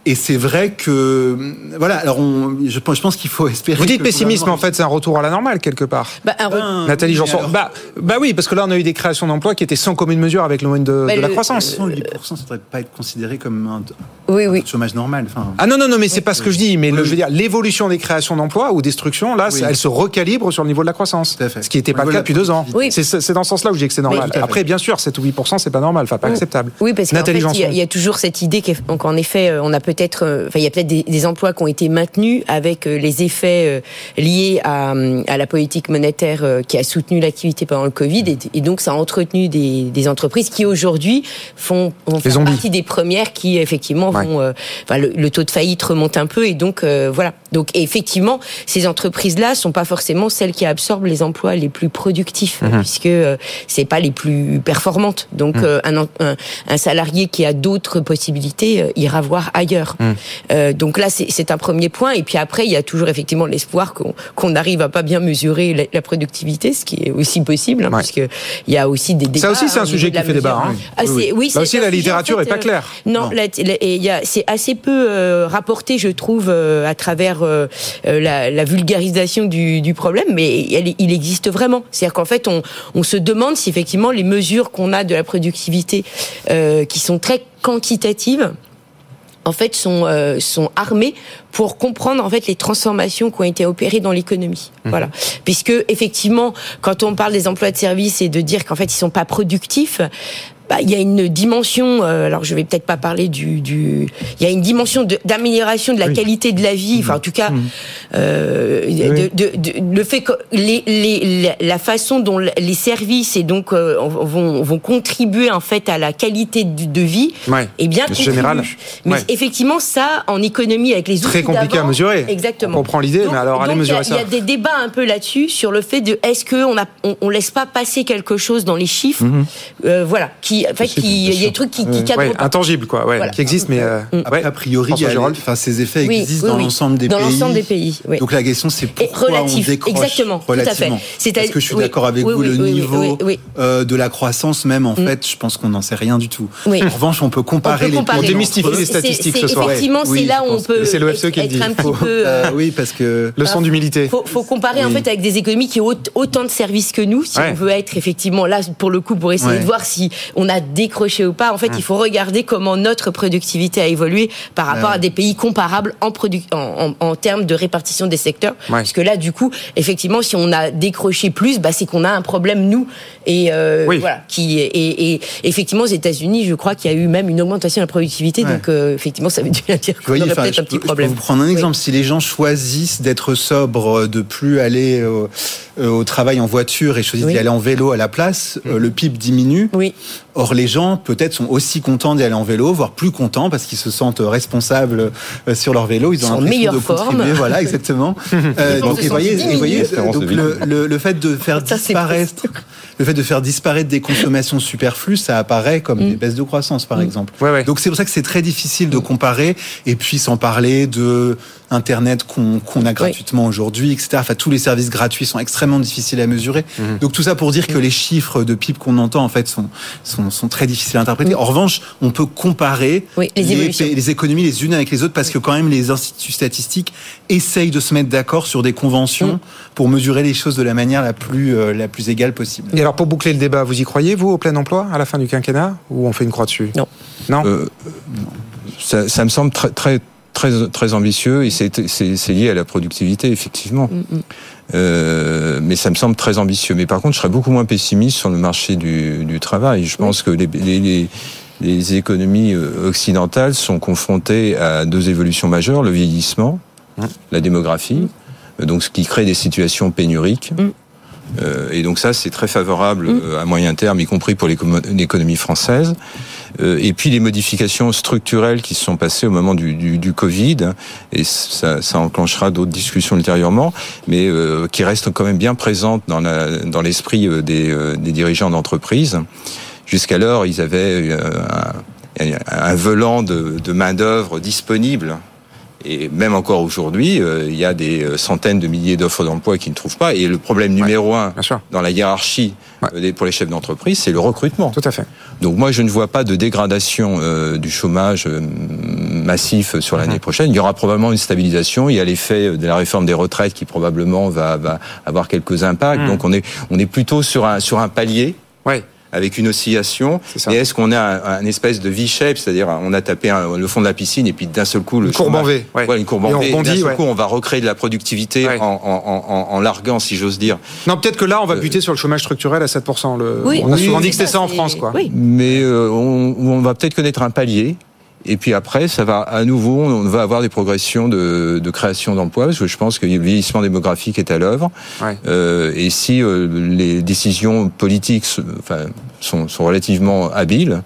Et c'est vrai que voilà. Alors, on, je, pense, je pense qu'il faut espérer. Vous dites pessimisme, en fait, c'est un retour à la normale quelque part. Bah, ben, Nathalie Janson. Bah, bah oui, parce que là, on a eu des créations d'emplois qui étaient sans commune mesure avec le moyenne de, bah, de la croissance. 8%, ça ne devrait pas être considéré comme un, oui, oui. chômage normal. Enfin, ah non, non, non, mais c'est pas ce que je dis. Mais le, je veux dire, l'évolution des créations d'emplois ou destruction, là, elle se recalibre sur le niveau de la croissance. Ce qui n'était pas le cas depuis deux ans. C'est dans ce sens-là où je dis que c'est normal. Après, bien sûr, 7 ou 8%, c'est pas normal, enfin, pas acceptable. Oui, parce qu'en il y, a toujours cette idée qu'en effet, euh, on a peut-être, euh, enfin, il y a peut-être des, emplois qui ont été maintenus avec euh, les effets liés à, la politique monétaire qui a soutenu l'activité pendant le Covid, et, donc ça a entretenu des, entreprises qui aujourd'hui font, font partie des premières qui effectivement euh, le, taux de faillite remonte un peu et donc euh, voilà. Donc effectivement, ces entreprises-là sont pas forcément celles qui absorbent les emplois les plus productifs, mhm. puisque euh, c'est pas les plus performantes. Donc mhm. un, un, salarié qui a d'autres possibilités ira voir ailleurs. Mhm. donc là, c'est un premier point. Et puis après, il y a toujours effectivement l'espoir qu'on n'arrive à pas bien mesurer la, productivité, ce qui est aussi possible, hein, puisque il y a aussi des débats. Ça aussi, c'est un sujet qui fait débat. Hein. Ah, oui, oui. Là aussi, la littérature est pas claire. Non, il y a c'est assez peu euh, rapporté, je trouve, euh, à travers euh, la, vulgarisation du, problème, mais il existe vraiment. C'est-à-dire qu'en fait, on, se demande si effectivement les mesures qu'on a de la productivité, qui sont très quantitatives, en fait sont sont armées pour comprendre en fait les transformations qui ont été opérées dans l'économie. Mmh. Voilà, puisque effectivement, quand on parle des emplois de service et de dire qu'en fait ils sont pas productifs, bah, il y a une dimension. Euh, alors, je vais peut-être pas parler du, du. Il y a une dimension d'amélioration de, la qualité de la vie. Enfin, en tout cas, mmh. euh, de, de, le fait que les, les, la façon dont les services et donc euh, vont, vont contribuer en fait à la qualité de, vie ouais. est bien général. Mais effectivement, ça, en économie avec les outils très compliqué à mesurer. Exactement. On comprend l'idée, mais alors allez mesurer ça. Il y a des débats un peu là-dessus sur le fait de est-ce que on a on, on, laisse pas passer quelque chose dans les chiffres, mmh. euh, voilà, qui en fait, qui il y a des trucs qui, qui cadrent ouais, intangibles quoi, ouais, voilà. qui existent, mais euh, mmh. Après, a priori, il y a, enfin, ces effets oui, existent oui, dans oui. l'ensemble des dans pays. l'ensemble des pays. Oui. Donc la question c'est pourquoi relatif, on décroche exactement, relativement. Tout à fait. Parce que je suis d'accord avec vous, le niveau euh, de la croissance même, en Mmh. fait, je pense qu'on n'en sait rien du tout. Oui. En revanche, on peut comparer les. On démystifie les statistiques ce soir. Effectivement, c'est là où on peut c'est l'OFCE qui le dit. être un petit peu. Euh, oui, parce que leçon d'humilité. Faut, faut comparer en fait avec des économies qui ont autant de services que nous. Si on veut être effectivement là pour le coup pour essayer de voir si on a décroché ou pas. En fait, il faut regarder comment notre productivité a évolué par rapport à des pays comparables en, en, en, en termes de répartition des secteurs. Parce que là, du coup, effectivement, si on a décroché plus, bah, c'est qu'on a un problème nous. Et euh, oui. voilà, qui et, et effectivement aux États-Unis, je crois qu'il y a eu même une augmentation de la productivité. Ouais. Donc euh, effectivement, ça veut dire qu'on aurait peut-être un petit peux, problème. Je peux vous prendre un exemple. Oui. Si les gens choisissent d'être sobres, de plus aller au, au travail en voiture et choisissent oui. d'y aller en vélo à la place, mmh. le PIB diminue. Oui. Or, les gens peut-être sont aussi contents d'y aller en vélo, voire plus contents parce qu'ils se sentent responsables euh, sur leur vélo. Ils ont l'impression de contribuer. Forme. Voilà, *laughs* exactement. *laughs* euh, donc, et voyez, et voyez donc le, le, le, fait de faire ça, disparaître, *laughs* le fait de faire disparaître des consommations superflues, ça apparaît comme mmh. des baisses de croissance, par mmh. exemple. Ouais, ouais. Donc c'est pour ça que c'est très difficile de comparer. Et puis sans parler de Internet qu'on qu a gratuitement oui. aujourd'hui, etc. Enfin, tous les services gratuits sont extrêmement difficiles à mesurer. Mmh. Donc tout ça pour dire que les chiffres de PIB qu'on entend en fait sont, sont, sont, très difficiles à interpréter. En revanche, on peut comparer oui, les, les, les, économies les unes avec les autres parce que quand même les instituts statistiques essayent de se mettre d'accord sur des conventions pour mesurer les choses de la manière la plus, euh, la plus égale possible. Et alors pour boucler le débat, vous y croyez vous au plein emploi à la fin du quinquennat ou on fait une croix dessus? Non. Non? Euh, ça, ça me semble très très très très ambitieux et c'est lié à la productivité effectivement. Mm -hmm. euh, mais ça me semble très ambitieux. Mais par contre, je serais beaucoup moins pessimiste sur le marché du, du travail. Je pense oui. que les, les, les les économies occidentales sont confrontées à deux évolutions majeures le vieillissement, mmh. la démographie, mmh. donc ce qui crée des situations pénuriques. Mmh. Euh, et donc ça, c'est très favorable à moyen terme, y compris pour l'économie française. Euh, et puis les modifications structurelles qui se sont passées au moment du, Covid, et ça, enclenchera d'autres discussions ultérieurement, mais euh, qui restent quand même bien présentes dans l'esprit dans des, dirigeants d'entreprise. Jusqu'alors, ils avaient un, un de main-d'œuvre disponible. Et même encore aujourd'hui, euh, il y a des centaines de milliers d'offres d'emploi qui ne trouvent pas. Et le problème numéro ouais, un dans la hiérarchie ouais. pour les chefs d'entreprise, c'est le recrutement. Tout à fait. Donc moi, je ne vois pas de dégradation euh, du chômage euh, massif sur l'année mmh. prochaine. Il y aura probablement une stabilisation. Il y a l'effet de la réforme des retraites qui probablement va, va avoir quelques impacts. Mmh. Donc on est, on est plutôt sur un, sur un palier. Ouais avec une oscillation. Est et est-ce qu'on a un, un, espèce de V-shape, c'est-à-dire on a tapé un, le fond de la piscine et puis d'un seul coup le une courbe en V, ouais. Ouais, une courbe en V. D'un seul ouais. coup on va recréer de la productivité en, en, en, larguant, si j'ose dire. Non, peut-être que là on va buter euh, sur le chômage structurel à 7%. Le... Oui. On a oui, souvent dit que c'était ça en France, quoi. Mais euh, on, on va peut-être connaître un palier. Et puis après, ça va à nouveau, on va avoir des progressions de, de création d'emplois, parce que je pense que le vieillissement démographique est à l'œuvre. Ouais. Euh, et si euh, les décisions politiques, enfin, sont, sont relativement habiles,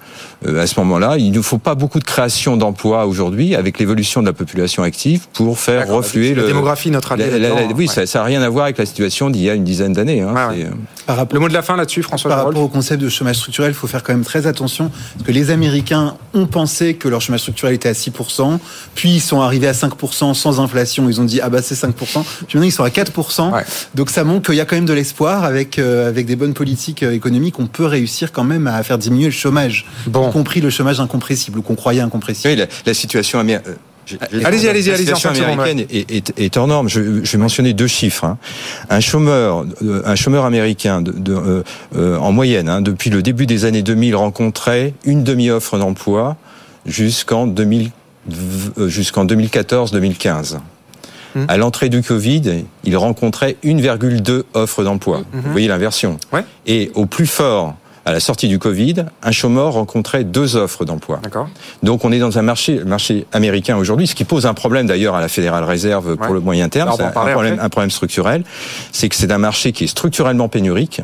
euh, à ce moment-là, il ne faut pas beaucoup de création d'emplois aujourd'hui avec l'évolution de la population active pour faire refluer la le, démographie notre la, la, la, Oui, ouais. ça n'a rien à voir avec la situation d'il y a une dizaine d'années. Hein, ouais, rapport, le mot de la fin là-dessus, François. Par rapport au concept de chômage structurel, il faut faire quand même très attention parce que les Américains ont pensé que leur chômage structurel était à 6%, puis ils sont arrivés à 5% sans inflation. Ils ont dit ah bah c'est 5%. Puis maintenant ils sont à 4%. Donc ça montre qu'il y a quand même de l'espoir avec euh, avec des bonnes politiques euh, économiques, on peut réussir quand même à faire diminuer le chômage, bon. y compris le chômage incompressible ou qu'on croyait incompressible. Oui, la, la situation américaine. Allez-y, allez-y, La allez-y. situation américaine est, est, est, hors norme. Je, je, vais mentionner deux chiffres. Hein. Un chômeur, un chômeur américain, de, de, euh, euh, en moyenne, hein, depuis le début des années 2000, rencontrait une demi-offre d'emploi jusqu'en 2000, jusqu'en 2014-2015. Mmh. À l'entrée du Covid, il rencontrait 1,2 offres d'emploi. Mmh. Vous voyez l'inversion. Ouais. Et au plus fort à la sortie du Covid, un chômeur rencontrait deux offres d'emploi. Donc on est dans un marché, marché américain aujourd'hui, ce qui pose un problème d'ailleurs à la Fédérale Réserve pour le moyen terme, c'est un, problème, un problème structurel, c'est que c'est un marché qui est structurellement pénurique.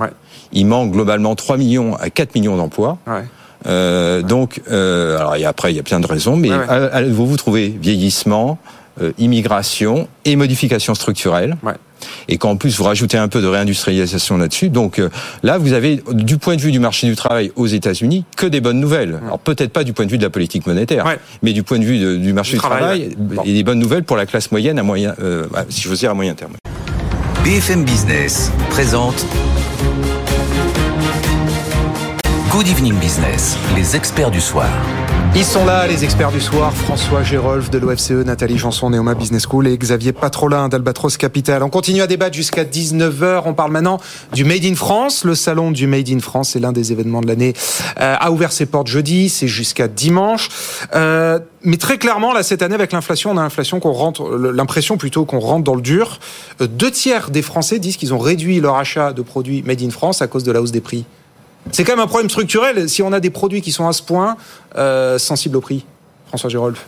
Il manque globalement 3 millions à 4 millions d'emplois. Euh, donc, euh, alors et après, il y a plein de raisons, mais vous vous trouvez vieillissement, euh, immigration et modification structurelle. Et qu'en plus vous rajoutez un peu de réindustrialisation là-dessus. Donc euh, là, vous avez du point de vue du marché du travail aux États-Unis que des bonnes nouvelles. Alors peut-être pas du point de vue de la politique monétaire, mais du point de vue du marché du travail, et des bonnes nouvelles pour la classe moyenne à moyen, euh, si je veux dire à moyen terme. BFM Business présente Good Evening Business, les experts du soir. Ils sont là, les experts du soir, François Gérolf de l'OFCE, Nathalie Janson, Neoma Business School et Xavier Patrolin d'Albatros Capital. On continue à débattre jusqu'à 19h. On parle maintenant du Made in France. Le salon du Made in France, c'est l'un des événements de l'année, euh, a ouvert ses portes jeudi, c'est jusqu'à dimanche. Euh, mais très clairement, là, cette année, avec l'inflation, on a l'impression qu'on rentre, l'impression plutôt qu'on rentre dans le dur. Euh, deux tiers des Français disent qu'ils ont réduit leur achat de produits Made in France à cause de la hausse des prix. C'est quand même un problème structurel si on a des produits qui sont à ce point euh, sensibles au prix. François Gérolf.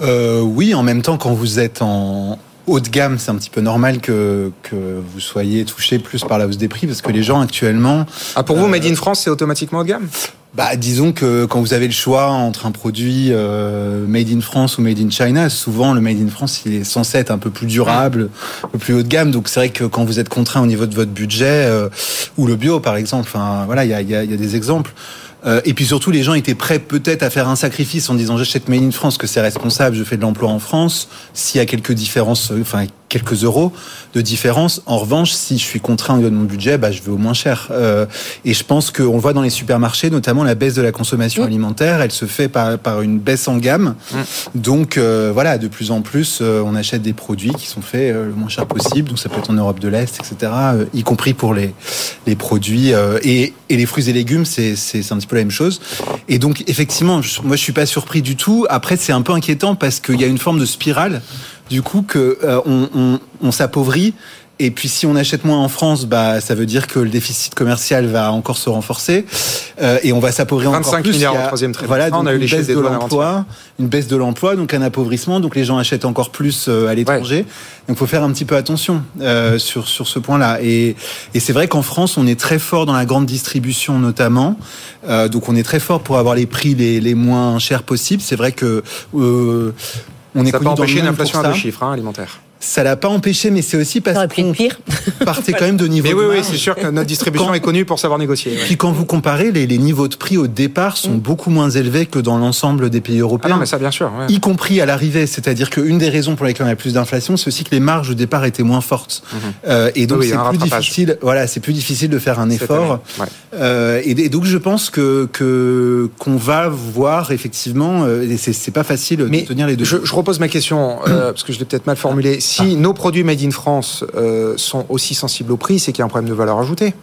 Euh, oui, en même temps, quand vous êtes en haut de gamme, c'est un petit peu normal que, que vous soyez touché plus par la hausse des prix parce que les gens actuellement. Ah, pour vous, euh, Made in France, c'est automatiquement haut de gamme? Bah, disons que quand vous avez le choix entre un produit euh, made in France ou made in China, souvent le made in France il est censé être un peu plus durable, un peu plus haut de gamme. Donc c'est vrai que quand vous êtes contraint au niveau de votre budget euh, ou le bio par exemple, enfin voilà, il y a, y, a, y a des exemples. Euh, et puis surtout, les gens étaient prêts peut-être à faire un sacrifice en disant j'achète Made in France, que c'est responsable, je fais de l'emploi en France. S'il y a quelques différences, euh, enfin quelques euros de différence. En revanche, si je suis contraint de mon budget, bah, je vais au moins cher. Euh, et je pense qu'on voit dans les supermarchés, notamment la baisse de la consommation alimentaire, elle se fait par, par une baisse en gamme. Donc voilà, de plus en plus, on achète des produits qui sont faits le moins cher possible. Donc ça peut être en Europe de l'Est, etc. y compris pour les, les produits et, et les fruits et légumes, c'est un petit peu la même chose. Et donc, effectivement, moi, je suis pas surpris du tout. Après, c'est un peu inquiétant parce qu'il y a une forme de spirale, du coup, que euh, on, on, on s'appauvrit et puis si on achète moins en France, bah ça veut dire que le déficit commercial va encore se renforcer euh, et on va s'appauvrir encore plus. milliards au troisième trimestre. Voilà, donc on a eu une baisse de l'emploi, une baisse de l'emploi, donc un appauvrissement, donc les gens achètent encore plus euh, à l'étranger. Donc il faut faire un petit peu attention euh, sur sur ce point-là. Et, et c'est vrai qu'en France, on est très fort dans la grande distribution notamment. Euh, donc on est très fort pour avoir les prix les, les moins chers possibles. C'est vrai que euh, on est ça peut empêcher une inflation à deux chiffres hein, alimentaires. Ça l'a pas empêché, mais c'est aussi parce qu'on *laughs* partait quand même de niveau. Mais de oui, oui, c'est sûr que notre distribution quand... est connue pour savoir négocier. Puis quand vous comparez, les, les, niveaux de prix au départ sont mm. beaucoup moins élevés que dans l'ensemble des pays européens. Ah non, mais ça, bien sûr. Ouais. Y compris à l'arrivée. C'est-à-dire qu'une des raisons pour lesquelles on a plus d'inflation, c'est aussi que les marges au départ étaient moins fortes. Mm -hmm. euh, et donc, oui, c'est plus difficile, voilà, c'est plus difficile de faire un effort. Ouais. Euh, et, et, donc, je pense que, qu'on va voir effectivement, euh, et c'est pas facile mais de tenir les deux. Je, je repose ma question, euh, parce que je l'ai peut-être mal formulée. Si ah. nos produits made in France euh, sont aussi sensibles au prix, c'est qu'il y a un problème de valeur ajoutée.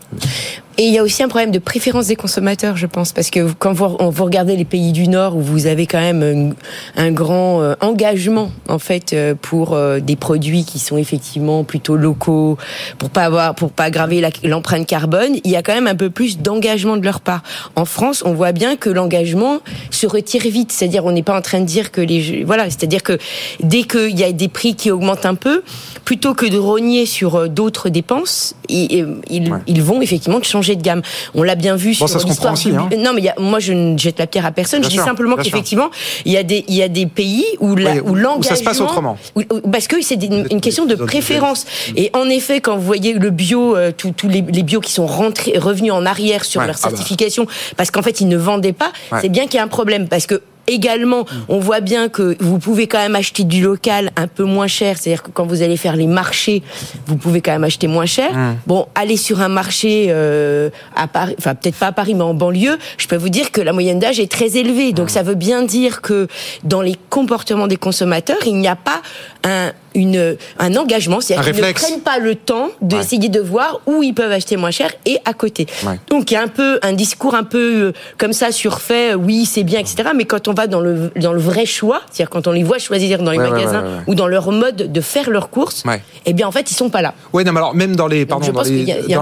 Et il y a aussi un problème de préférence des consommateurs, je pense, parce que quand vous, vous regardez les pays du Nord où vous avez quand même un, un grand euh, engagement en fait euh, pour des produits qui sont effectivement plutôt locaux, pour pas avoir, pour pas aggraver l'empreinte carbone, il y a quand même un peu plus d'engagement de leur part. En France, on voit bien que l'engagement se retire vite, c'est-à-dire on n'est pas en train de dire que les, voilà, c'est-à-dire que dès qu'il y a des prix qui augmentent un peu, plutôt que de rogner sur d'autres dépenses, ils, ils, ouais. ils vont effectivement changer de gamme. On l'a bien vu bon, sur l'histoire. Hein. Non, mais y a, moi je ne jette la pierre à personne. Bien je dis sûr, simplement qu'effectivement, il y a des il y a des pays où la, oui, où l'engagement ça se passe autrement. Où, parce que c'est une, une, question de préférence. Et en effet, quand vous voyez le bio, euh, tous les, les bio qui sont rentrés, revenus en arrière sur ouais, leur certification, ah bah. parce qu'en fait ils ne vendaient pas, ouais. c'est bien qu'il y a un problème parce que Également, on voit bien que vous pouvez quand même acheter du local un peu moins cher. C'est-à-dire que quand vous allez faire les marchés, vous pouvez quand même acheter moins cher. Mmh. Bon, aller sur un marché euh, à Paris, enfin peut-être pas à Paris, mais en banlieue, je peux vous dire que la moyenne d'âge est très élevée. Donc mmh. ça veut bien dire que dans les comportements des consommateurs, il n'y a pas un une, un engagement, c'est-à-dire qu'ils ne prennent pas le temps d'essayer de voir où ils peuvent acheter moins cher et à côté. Donc il y a un peu un discours un peu euh, comme ça surfait, oui c'est bien, etc. Mais quand on va dans le dans le vrai choix, c'est-à-dire quand on les voit choisir dans les magasins ou dans leur mode de faire leurs courses, eh bien en fait ils sont pas là. Oui, non, mais alors même dans les pardon, dans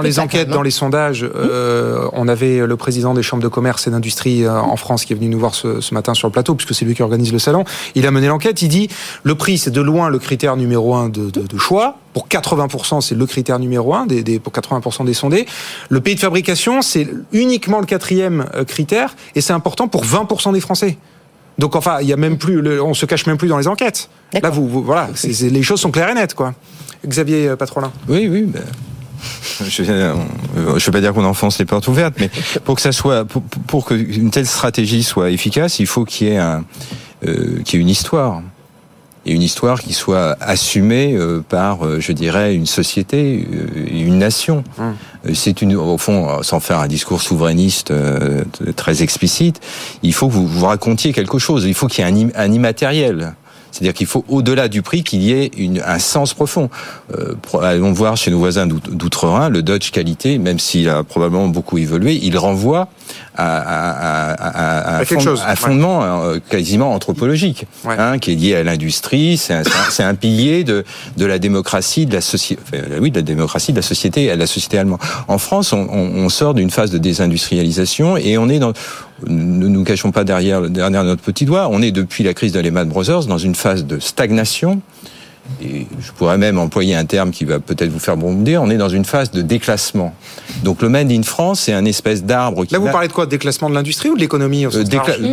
les, enquêtes, dans les sondages, euh, on avait le président des chambres de commerce et d'industrie euh, en France qui est venu nous voir ce, ce matin sur le plateau puisque c'est lui qui organise le salon. Il a mené l'enquête. Il dit le prix c'est de loin le critère numéro un de, de, de choix. Pour 80%, c'est le critère numéro un des, des, pour 80% des sondés. Le pays de fabrication, c'est uniquement le quatrième euh, critère et c'est important pour 20% des Français. Donc enfin, il y a même plus, on se cache même plus dans les enquêtes. Là, vous, voilà, les choses sont claires et nettes, quoi. Xavier euh, Patrolin. Oui, oui. Ben, je ne veux pas dire qu'on enfonce les portes ouvertes, mais pour que ça soit, pour, pour qu'une telle stratégie soit efficace, il faut qu'il y ait un, euh, qu'il y ait une histoire et une histoire qui soit assumée euh, par, euh, je dirais, une société, euh, une nation. Hum. C'est une, au fond, sans faire un discours souverainiste très explicite, il faut que vous, vous racontiez quelque chose. Il faut qu'il y ait un, un immatériel. C'est-à-dire qu'il faut, au-delà du prix, qu'il y ait une, un sens profond. Euh, allons voir chez nos voisins d'outre-Rhin, le Dodge qualité, même s'il a probablement beaucoup évolué, il renvoie à, à, à, à chose, un fondement euh, quasiment anthropologique, hein, qui est lié à l'industrie. C'est un, un, pilier de, de la démocratie, de la société, enfin, oui, de la démocratie, de la société, de la société allemande. En France, on, on, on sort d'une phase de désindustrialisation et on est dans ne nous cachons pas derrière, derrière notre petit doigt. On est depuis la crise de Brothers dans une phase de stagnation et je pourrais même employer un terme qui va peut-être vous faire bondir, on est dans une phase de déclassement. Donc le Made in France, c'est un espèce d'arbre qui... Là, vous parlez de quoi? Déclassement de l'industrie ou de l'économie euh,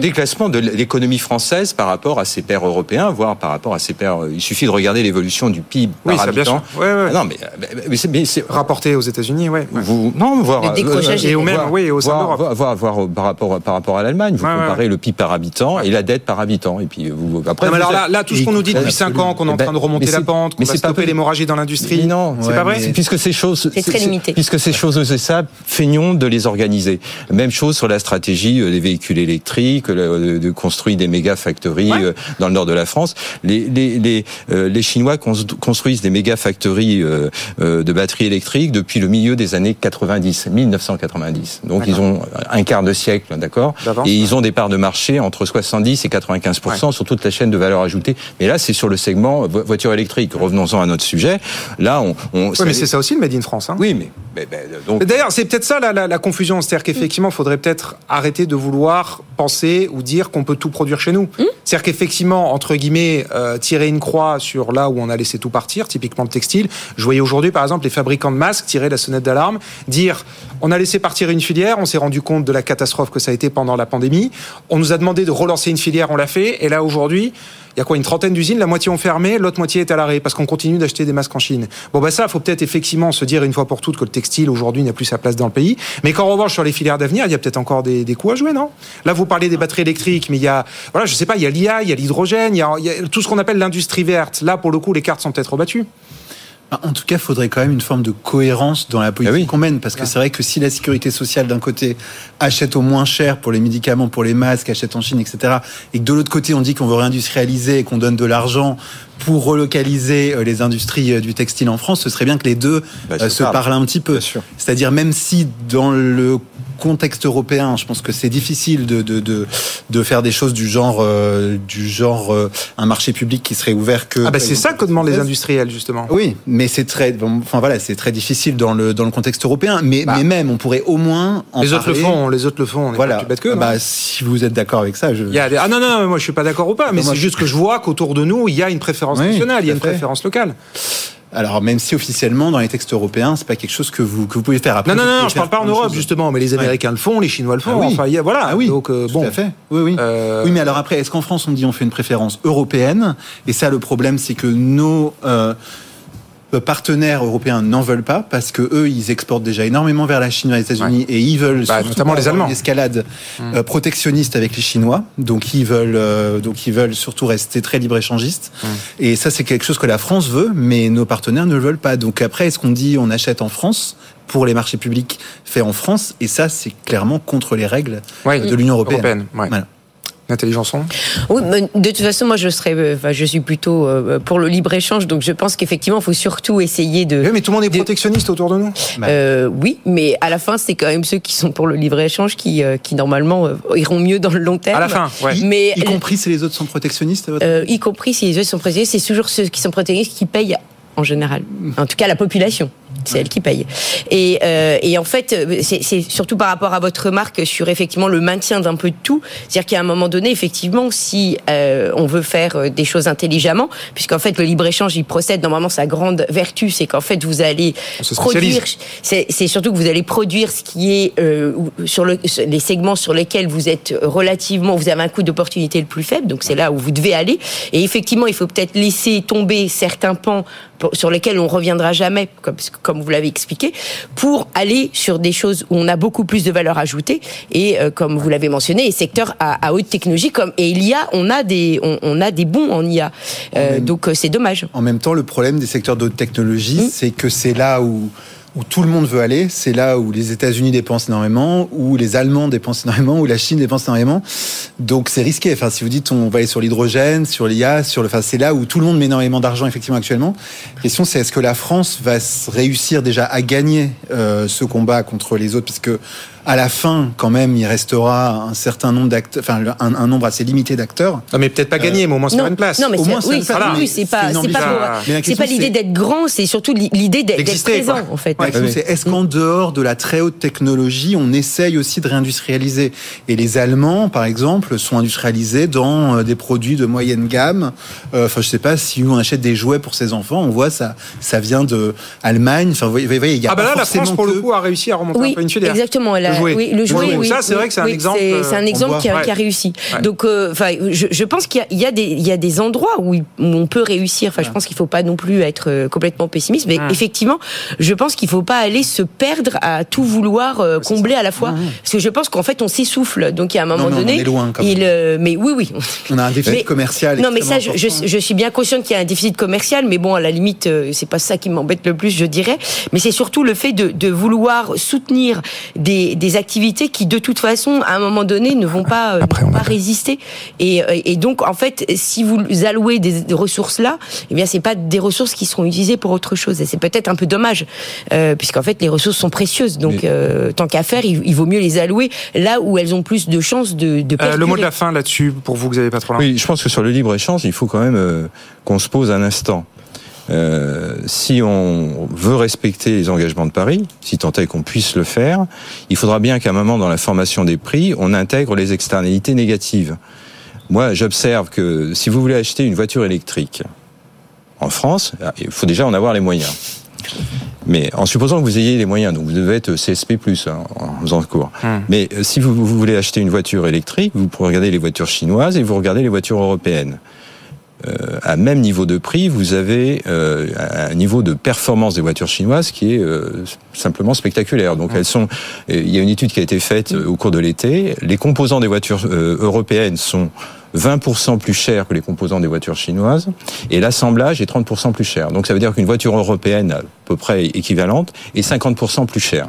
Déclassement de l'économie française par rapport à ses pairs européens, voire par rapport à ses pairs... Euh, il suffit de regarder l'évolution du PIB oui, par habitant. Bien sûr. Ouais, ouais. Non, mais, mais, c'est... Rapporté aux États-Unis, oui. Vous, non, voir... Le décrochage euh, et au même, oui, au voir, voir, voir, par rapport, par rapport à l'Allemagne, vous comparez le PIB par habitant et la dette par habitant. Et puis vous, après, non, alors là, là, tout ce qu'on nous dit depuis 5 ans, qu'on est en train de remonter la pente, stopper l'hémorragie dans l'industrie. Non, c'est pas vrai. Puisque ces choses, c'est très limité. Puisque ces choses, c'est ça, feignons de les organiser. Même chose sur la stratégie euh, des véhicules électriques, euh, de construire des méga factories euh, dans le nord de la France. Les les les, les Chinois construisent des méga factories de batteries électriques depuis le milieu des années 90, 1990. Donc ils ont un quart de siècle, d'accord, et ils ont des parts de marché entre 70 et 95 sur toute la chaîne de valeur ajoutée. Mais là, c'est sur le segment voiture électrique. Revenons à notre sujet. Là, on. oui, mais c'est ça aussi le Made in France. Hein. Oui, mais. donc... D'ailleurs, c'est peut-être ça la, la, confusion. C'est-à-dire qu'effectivement, il faudrait peut-être arrêter de vouloir penser ou dire qu'on peut tout produire chez nous. Hmm C'est-à-dire qu'effectivement, entre guillemets, euh, tirer une croix sur là où on a laissé tout partir, typiquement le textile. Je voyais aujourd'hui, par exemple, les fabricants de masques tirer la sonnette d'alarme, dire on a laissé partir une filière, on s'est rendu compte de la catastrophe que ça a été pendant la pandémie. On nous a demandé de relancer une filière, on l'a fait. Et là, aujourd'hui, il y a quoi une trentaine d'usines, la moitié ont fermé, l'autre moitié est à l'arrêt parce qu'on continue d'acheter des masques en Chine. Bon bah ça, faut peut-être effectivement se dire une fois pour toutes que le textile aujourd'hui n'a plus sa place dans le pays, mais qu'en revanche sur les filières d'avenir, il y a peut-être encore des, des coups à jouer, non? Là, vous parlez des batteries électriques, mais il y a, voilà, je sais pas, il y a l'IA, il y a l'hydrogène, il, il y a tout ce qu'on appelle l'industrie verte. Là, pour le coup, les cartes sont peut-être rebattues. Bah, en tout cas, il faudrait quand même une forme de cohérence dans la politique ah qu'on mène, parce que c'est vrai que si la sécurité sociale d'un côté achète au moins cher pour les médicaments, pour les masques, achète en Chine, etc., et que de l'autre côté on dit qu'on veut réindustrialiser et qu'on donne de l'argent pour relocaliser euh, les industries euh, du textile en France, ce serait bien que les deux bah, euh, se parlent un petit peu. C'est-à-dire même si dans le contexte européen, je pense que c'est difficile de, de, de, de, faire des choses du genre, euh, du genre euh, un marché public qui serait ouvert que. Ah bah c'est ça que demandent les industriels justement. Oui, mais c'est très, enfin voilà, c'est très difficile dans le dans le contexte européen. Mais, bah. mais même, on pourrait au moins. En les autres le font, les autres le font. On voilà. Pas que, bah, si vous êtes d'accord avec ça, je. Y a Ah non non, moi je suis pas d'accord ou pas, mais c'est juste que je vois qu'autour de nous il y a une préférence nationale, il y a une préférence locale. Alors même si officiellement dans les textes européens, c'est pas quelque chose que vous que vous pouvez faire. Après, non, non, non, je parle pas en Europe justement, mais les Américains le font, les Chinois le font. Ah enfin, voilà. Ah oui. Donc euh, bon. Tout à fait. Oui, oui. Euh... Oui, mais alors après, est-ce qu'en France on dit on fait une préférence européenne? Et ça, le problème, c'est que nos euh, partenaires européens n'en veulent pas parce que eux, ils exportent déjà énormément vers la Chine et les États-Unis et ils veulent bah, notamment les Allemands une escalade mmh. euh, protectionniste avec les Chinois. Donc ils veulent euh, donc ils veulent surtout rester très libre-échangistes. Mmh. Et ça, c'est quelque chose que la France veut, mais nos partenaires ne le veulent pas. Donc après, est-ce qu'on dit on achète en France pour les marchés publics faits en France? Et ça, c'est clairement contre les règles de l'Union européenne. européenne ouais. voilà. Nathalie Janson Oui, de toute façon, moi, je serais, enfin, je suis plutôt pour le libre échange, donc je pense qu'effectivement, il faut surtout essayer de. Oui, mais tout le monde est protectionniste autour de nous. Euh, oui, mais à la fin, c'est quand même ceux qui sont pour le libre échange qui, qui normalement iront mieux dans le long terme. À la fin, ouais. Mais y compris si les autres sont protectionnistes. y compris si les autres sont protectionnistes, c'est toujours ceux qui sont protectionnistes qui payent en général. En tout cas, la population. C'est elle qui paye. Et, euh, et en fait, c'est surtout par rapport à votre remarque sur effectivement le maintien d'un peu de tout. C'est-à-dire qu'à un moment donné, effectivement, si euh, on veut faire euh, des choses intelligemment, puisqu'en fait le libre échange il procède normalement sa grande vertu, c'est qu'en fait vous allez produire. C'est surtout que vous allez produire ce qui est euh, sur le, les segments sur lesquels vous êtes relativement, vous avez un coût d'opportunité le plus faible. Donc c'est là où vous devez aller. Et effectivement, il faut peut-être laisser tomber certains pans sur lesquels on reviendra jamais, comme, comme vous l'avez expliqué, pour aller sur des choses où on a beaucoup plus de valeur ajoutée et euh, comme vous l'avez mentionné, les secteurs à, haute technologie comme et l'IA, on a des on, a des bons en IA, euh, donc euh, c'est dommage. En même temps, le problème des secteurs de haute technologie, mmh. c'est que c'est là où où tout le monde veut aller. C'est là où les États-Unis dépensent énormément, où les Allemands dépensent énormément, où la Chine dépense énormément. Donc c'est risqué. Enfin, si vous dites on va aller sur l'hydrogène, sur l'IA, sur le, enfin c'est là où tout le monde met énormément d'argent effectivement actuellement. La question c'est est-ce que la France va réussir déjà à gagner euh, ce combat contre les autres, puisque à la fin, quand même, il restera un certain nombre d'acteurs, enfin un, nombre assez limité d'acteurs. Non, mais peut-être pas gagner, mais au moins sur une place. Non, mais au moins oui, c'est pas, c'est pas, c'est pas l'idée d'être grand, c'est surtout l'idée d'être présent, en fait. c'est est-ce qu'en dehors de la très haute technologie, on essaye aussi de réindustrialiser? Et les Allemands, par exemple, sont industrialisés dans euh, des produits de moyenne gamme. Euh, enfin, je sais pas si on achète des jouets pour ses enfants, on voit ça, ça vient de Allemagne. Enfin, vous voyez, il y a ah bah là, la France pour le coup a réussi à remonter un peu une filière. Exactement. Oui, le jouet, oui. Ça, c'est vrai que c'est un exemple. C'est un exemple qui a, qui a, réussi. Donc, euh, enfin, je, je, pense qu'il y, y, a des, il y a des endroits où, on peut réussir. Enfin, je pense qu'il faut pas non plus être euh, complètement pessimiste, mais effectivement, je pense qu'il faut pas aller se perdre à tout vouloir euh, combler à la fois, parce que je pense qu'en fait, on s'essouffle. Donc, il y a un moment donné, on est loin, il, mais oui, oui. On a un déficit commercial. Non, mais ça, je, je, suis bien consciente qu'il y a un déficit commercial, mais bon, à la limite, c'est pas ça qui m'embête le plus, je dirais. Mais c'est surtout le fait de, de vouloir soutenir des, des activités qui de toute façon, à un moment donné, ne vont pas, euh, pas résister. Et, euh, et, donc, en fait, si vous allouez des, ressources là, eh bien, c'est pas des ressources qui seront utilisées pour autre chose. Et c'est peut-être un peu dommage, euh, puisqu'en fait, les ressources sont précieuses. Donc, euh, tant qu'à faire, il, vaut mieux les allouer là où elles ont plus de chances de, de le mot de la fin là-dessus, pour vous, vous avez pas trop Oui, je pense que sur le libre échange, il faut quand même qu'on se pose un instant. Euh, si on veut respecter les engagements de Paris, si tant est qu'on puisse le faire, il faudra bien qu'à un moment dans la formation des prix, on intègre les externalités négatives. Moi, j'observe que si vous voulez acheter une voiture électrique en France, il faut déjà en avoir les moyens. Mais en supposant que vous ayez les moyens, donc vous devez être CSP+, hein, en faisant le cours. Hum. Mais euh, si vous, vous, voulez acheter une voiture électrique, vous regarder les voitures chinoises et vous regardez les voitures européennes. Euh, à même niveau de prix, vous avez euh, un niveau de performance des voitures chinoises qui est euh, simplement spectaculaire. Donc elles sont. Il y a une étude qui a été faite au cours de l'été. Les composants des voitures européennes sont 20% plus chers que les composants des voitures chinoises, et l'assemblage est 30% plus cher. Donc ça veut dire qu'une voiture européenne à peu près équivalente est 50% plus chère.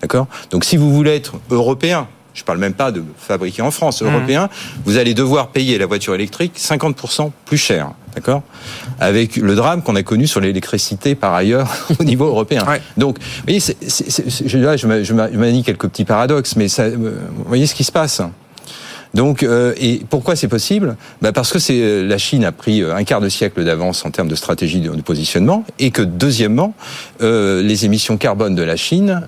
D'accord? Donc si vous voulez être européen, je ne parle même pas de fabriquer en France, mmh. européen, vous allez devoir payer la voiture électrique 50% plus cher. D'accord? Avec le drame qu'on a connu sur l'électricité par ailleurs *laughs* au niveau européen. Donc, vous voyez, je, je, je manie quelques petits paradoxes, mais ça, vous voyez ce qui se passe. Donc, euh, et pourquoi c'est possible? Bah Parce que c'est euh, la Chine a pris euh, un quart de siècle d'avance en termes de stratégie de, positionnement, et que deuxièmement, euh, les émissions carbone de la Chine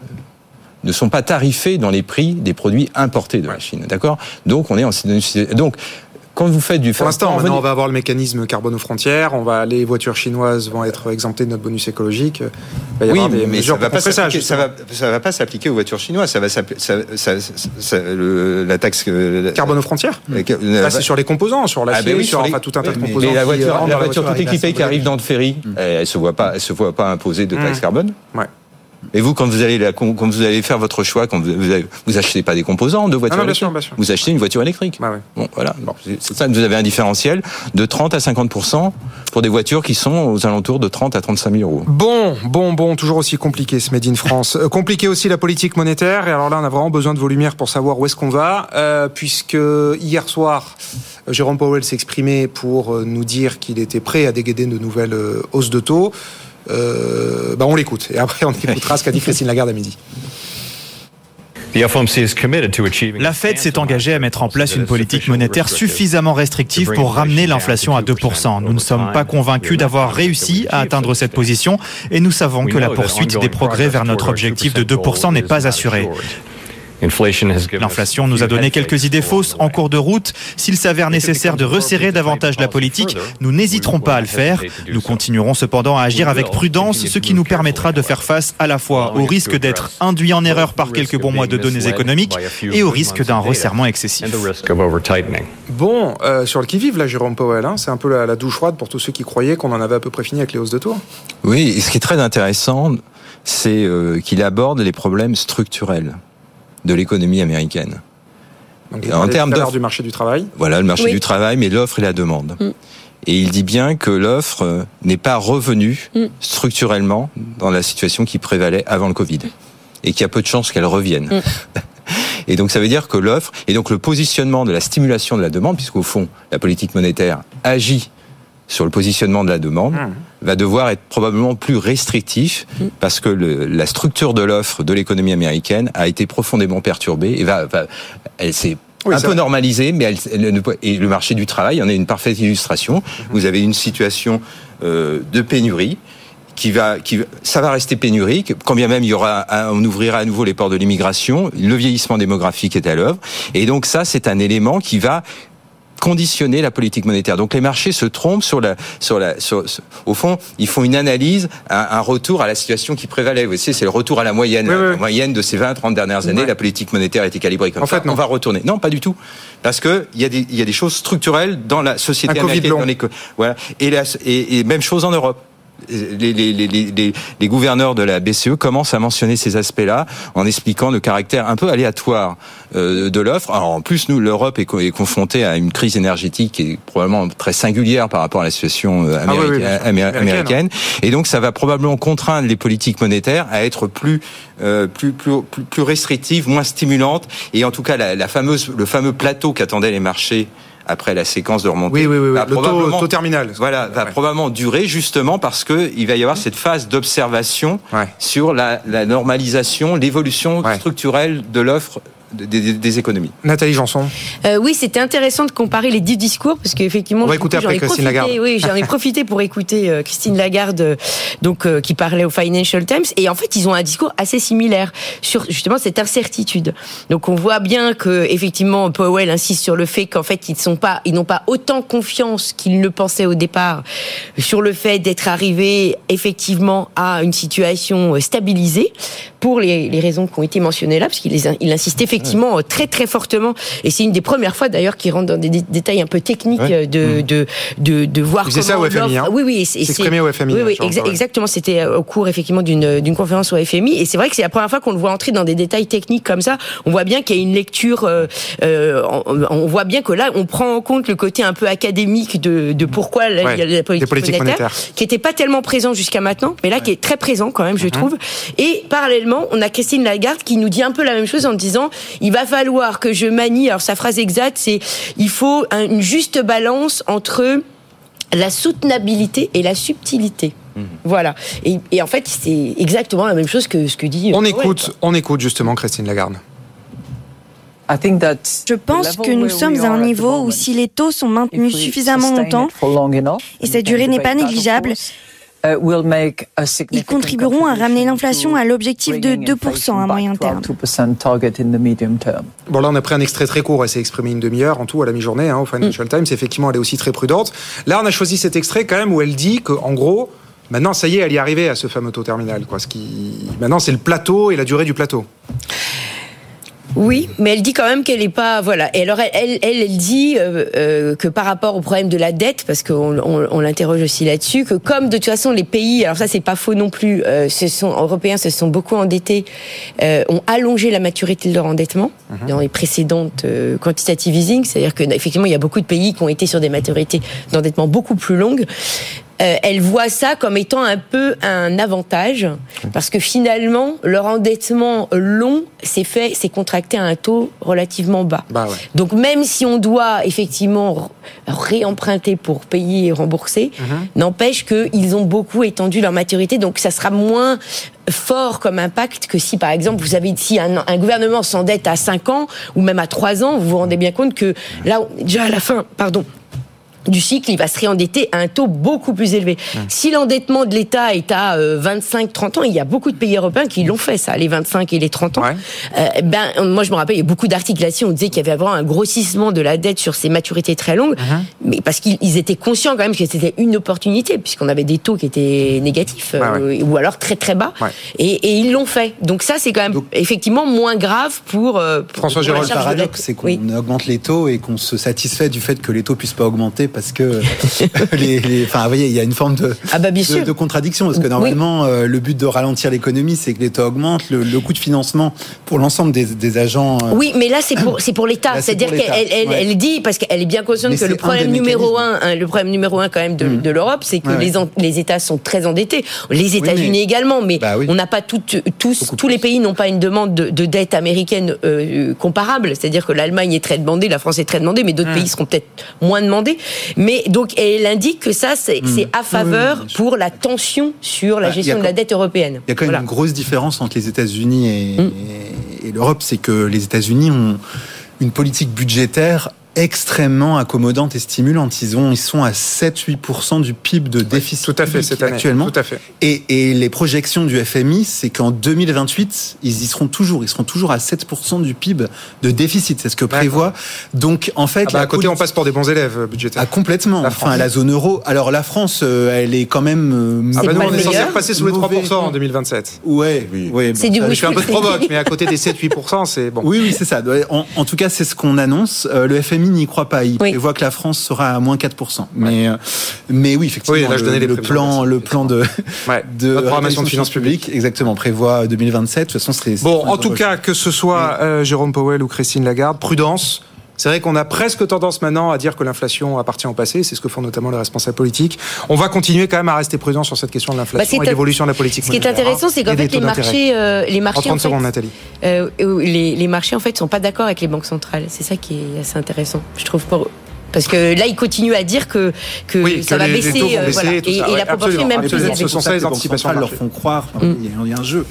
ne sont pas tarifés dans les prix des produits importés de la Chine. D'accord? Donc on est en donc quand vous faites du Pour l'instant, maintenant, on va avoir le mécanisme carbone aux frontières. On va, les voitures chinoises vont être exemptées de notre bonus écologique. Il va y oui, des mais ça va pas ça, ça, va, ça va pas s'appliquer aux voitures chinoises. Ça va ça, la taxe carbone aux frontières. Là, c'est sur les composants, sur l'acier, ah ben oui, sur enfin, tout un tas de composants. Mais la voiture, la voiture toute équipée qui arrive dans le ferry, elle se voit pas, elle se voit pas imposer de taxe carbone. Ouais. Mais vous, quand vous allez, quand vous allez faire votre choix, quand vous, vous, achetez pas des composants de voiture électrique, vous achetez une voiture électrique. Bah bon, voilà. C'est ça. Vous avez un différentiel de 30 à 50 pour des voitures qui sont aux alentours de 30 à 35 000 euros. Bon, bon, bon, toujours aussi compliqué ce Made in France. Euh, compliqué aussi la politique monétaire. Et alors là, on a vraiment besoin de vos lumières pour savoir où est-ce qu'on va, euh, puisque hier soir, Jérôme Powell exprimé pour euh, nous dire qu'il était prêt à déguider de nouvelles hausses de taux. Bah on l'écoute. Et après, on écoutera ce qu'a dit *laughs* Christine Lagarde à midi. La Fed s'est engagée à mettre en place une politique monétaire suffisamment restrictive pour ramener l'inflation à 2%. Nous ne sommes pas convaincus d'avoir réussi à atteindre cette position et nous savons que la poursuite des progrès vers notre objectif de 2% n'est pas assurée. L'inflation nous a donné quelques idées fausses en cours de route. S'il s'avère nécessaire de resserrer davantage la politique, nous n'hésiterons pas à le faire. Nous continuerons cependant à agir avec prudence, ce qui nous permettra de faire face à la fois au risque d'être induit en erreur par quelques bons mois de données économiques et au risque d'un resserrement excessif. Bon, euh, sur le qui-vive, là, Jérôme Powell, hein, c'est un peu la, douche froide pour tous ceux qui croyaient qu'on en avait à peu près fini avec les hausses de taux. Oui, et ce qui est très intéressant, c'est euh, qu'il aborde les problèmes structurels de l'économie américaine. en termes de du marché du travail. Voilà, le marché du travail, mais l'offre et la demande. Mm. Et il dit bien que l'offre euh, n'est pas revenue mm. structurellement dans la situation qui prévalait avant le Covid. Et qu'il y a peu de chances qu'elle revienne. Mm. *laughs* Et donc ça veut dire que l'offre, et donc le positionnement de la stimulation de la demande, puisqu'au fond, la politique monétaire agit sur le positionnement de la demande mmh. va devoir être probablement plus restrictif mmh. parce que le, la structure de l'offre de l'économie américaine a été profondément perturbée et va, va elle s'est un peu normalisée, mais elle, et le marché du travail en est une parfaite illustration. Mmh. Vous avez une situation euh, de pénurie qui va, qui, ça va rester pénurique, quand bien même il y aura, on ouvrira à nouveau les ports de l'immigration, le vieillissement démographique est à l'œuvre, et donc ça, c'est un élément qui va conditionner la politique monétaire. Donc les marchés se trompent sur la, sur la, au fond, ils font une analyse, un, retour à la situation qui prévalait. Vous savez, c'est le retour à la moyenne, la moyenne de ces 20, 30 dernières années. La politique monétaire a été calibrée comme en ça. Fait, On va retourner. Non, pas du tout, parce que il y a des, il y a des choses structurelles dans la société américaine. Dans les, voilà. Et, la, et, et même chose en Europe les, les, les, les, gouverneurs de la BCE commencent à mentionner ces aspects-là en expliquant le caractère un peu aléatoire euh, de l'offre. Alors en plus, nous, l'Europe est, confrontée à une crise énergétique qui est probablement très singulière par rapport à la situation euh, ah américaine. Et donc, ça va probablement contraindre les politiques monétaires à être plus euh, plus, plus, plus, restrictives, moins stimulantes. Et en tout cas, la, la fameuse, le fameux plateau qu'attendaient les marchés après la séquence de remontée. Oui, oui, oui. le taux, terminal. Voilà, va probablement durer justement parce que il va y avoir cette phase d'observation sur la, la normalisation, l'évolution structurelle de l'offre des, économies. Nathalie Janson. Euh, oui, c'était intéressant de comparer les deux discours parce qu'effectivement, on va écouter après Christine Lagarde. Oui, j'en ai *laughs* profité pour écouter euh, Christine Lagarde, euh, donc qui parlait au Financial Times, et en fait, ils ont un discours assez similaire sur justement cette incertitude. Donc, on voit bien que effectivement, Powell insiste sur le fait qu'en fait, ils sont pas, ils n'ont pas autant confiance qu'ils le pensaient au départ sur le fait d'être arrivés effectivement à une situation stabilisée pour les, les raisons qui ont été mentionnées là, parce qu'il il insiste effectivement effectivement très très fortement. Et c'est une des premières fois d'ailleurs qui rentre dans des détails un peu techniques de, mmh. de, de, de, voir comment. C'est ça au FMI. Hein. Oui, oui. C'est exprimé au FMI. Oui, oui, exactement. C'était euh, au cours effectivement d'une d'une conférence au FMI. Et c'est vrai que c'est la première fois qu'on le voit entrer dans des détails techniques comme ça. On voit bien qu'il y a une lecture. Euh, euh on voit bien que là, on prend en compte le côté un peu académique de, de pourquoi il y a la politique monétaire, qui n'était pas tellement présent jusqu'à maintenant, mais là qui est très présent quand même, je mmh. trouve. Et parallèlement, on a Christine Lagarde qui nous dit un peu la même chose en disant il va falloir que je manie, alors sa phrase exacte, c'est il faut une juste balance entre la soutenabilité et la subtilité. Mhm. Voilà. Et, en fait, c'est exactement la même chose que ce que dit. On écoute, on écoute justement Christine Lagarde. Je pense que nous sommes à un niveau où si les taux sont maintenus suffisamment longtemps, et cette durée n'est pas négligeable, Ils contribueront à ramener l'inflation à l'objectif de 2% à moyen terme. Bon, là, on a pris un extrait très court. Elle s'est exprimée une demi-heure en tout à la mi-journée hein, au Financial mm. Times. Effectivement, elle est aussi très prudente. Là, on a choisi cet extrait quand même où elle dit qu'en gros, maintenant, ça y est, elle y est arrivée à ce fameux taux terminal. Quoi. Ce qui... Maintenant, c'est le plateau et la durée du plateau. Oui, mais elle dit quand même qu'elle n'est pas voilà. Et alors elle, elle, elle dit euh, euh, que par rapport au problème de la dette, parce qu'on on, l'interroge aussi là-dessus, que comme de toute façon les pays, alors ça c'est pas faux non plus, euh, se sont européens se sont beaucoup endettés, ont allongé la maturité de leur endettement mhm. dans les précédentes quantitative easing, c'est-à-dire que effectivement il y a beaucoup de pays qui ont été sur des maturités d'endettement beaucoup plus longues. Euh, elle voit ça comme étant un peu un avantage parce que finalement leur endettement long s'est fait, s'est contracté à un taux relativement bas. Bah Donc même si on doit effectivement réemprunter pour payer et rembourser, mhm. n'empêche qu'ils ont beaucoup étendu leur maturité, donc ça sera moins fort comme impact que si par exemple vous avez si un, un gouvernement s'endette à 5 ans ou même à 3 ans, vous vous rendez bien compte que là déjà à la fin, pardon, du cycle, il va se réendetter à un taux beaucoup plus élevé. Si l'endettement de l'État est à 25-30 euh, ans, il y a beaucoup de pays européens qui l'ont fait, ça, les 25 et les 30 ans. Euh, ben, moi, je me rappelle, il y a beaucoup d'articles là-dessus, on disait qu'il y avait vraiment un grossissement de la dette sur ces maturités très longues, uh-huh. mais parce qu'ils étaient conscients quand même que c'était une opportunité, puisqu'on avait des taux qui étaient négatifs, euh, ou alors très très bas, et, et, ils l'ont fait. Donc ça, c'est quand même effectivement moins grave pour... François Gérald, le paradoxe, c'est qu'on augmente les taux et qu'on se satisfait du fait que les taux puissent pas augmenter parce que *laughs* les, enfin, vous voyez, il y a une forme de, ah bah, de, contradiction parce que normalement, euh, le but de ralentir l'économie, c'est que l'État augmente le, coût de financement pour l'ensemble des, agents. Euh, oui, mais là, c'est pour, *clears throat* c'est pour l'État. C'est-à-dire qu'elle elle, dit, parce qu'elle est bien consciente que le problème numéro un, hein, le problème numéro un quand même de, mm. l'Europe, c'est que les, les États sont très endettés. Les États-Unis également, mais bah on n'a pas tout, tous, tous les pays n'ont pas une demande de, dette américaine euh, comparable. C'est-à-dire que l'Allemagne est très demandée, la France est très demandée, mais d'autres mm. pays seront peut-être moins demandés. Mais donc, elle indique que ça, c'est hmm. à faveur pour la tension sur la bah, gestion de la dette européenne. Il y a quand même une grosse différence entre les États-Unis et, hmm. et l'Europe, c'est que les États-Unis ont une politique budgétaire extrêmement accommodante et stimulante. Ils, ont, ils sont à 7-8% du PIB de déficit tout à fait, cette année. actuellement. Tout à fait. Et, et les projections du FMI, c'est qu'en 2028, ils y seront toujours. Ils seront toujours à 7% du PIB de déficit. C'est ce que prévoit. Donc, en fait, ah bah, à côté, on passe pour des bons élèves euh, budgétaires. Ah, complètement. La enfin, la zone euro. Alors, la France, euh, elle est quand même. Euh, ah bah non, on est censé repasser sous les 3% en 2027. Ouais, oui. ouais c'est du Je fais un peu de provoque, mais à côté des 7-8%, c'est bon. Oui, oui, c'est ça. En, en, tout cas, c'est ce qu'on annonce. Le FMI n'y croit pas. Il oui. prévoit que la France sera à moins 4%. Mais, euh, mais oui, effectivement, oui, là, je le, le plan, le plan de, *laughs* de programmation de finances publiques, exactement, prévoit 2027. De toute façon, c'est bon. En tout cas, que ce soit euh, Jérôme Powell ou Christine Lagarde, prudence. C'est vrai qu'on a presque tendance maintenant à dire que l'inflation appartient au passé, c'est ce que font notamment les responsables politiques. On va continuer quand même à rester prudent sur cette question de l'inflation bah, et l'évolution de la politique. Ce qui est intéressant, c'est qu'en fait les marchés, euh, les marchés, en, secondes, Nathalie. Euh, les, les, marchés en fait sont pas d'accord avec les banques centrales. C'est ça qui est assez intéressant, je trouve pour parce que là, ils continuent à dire que, que ça va baisser. Euh, voilà. Et, et, la proportion est même plus élevée. Ce sont ça les anticipations leur font croire. Mm. Il y a un jeu.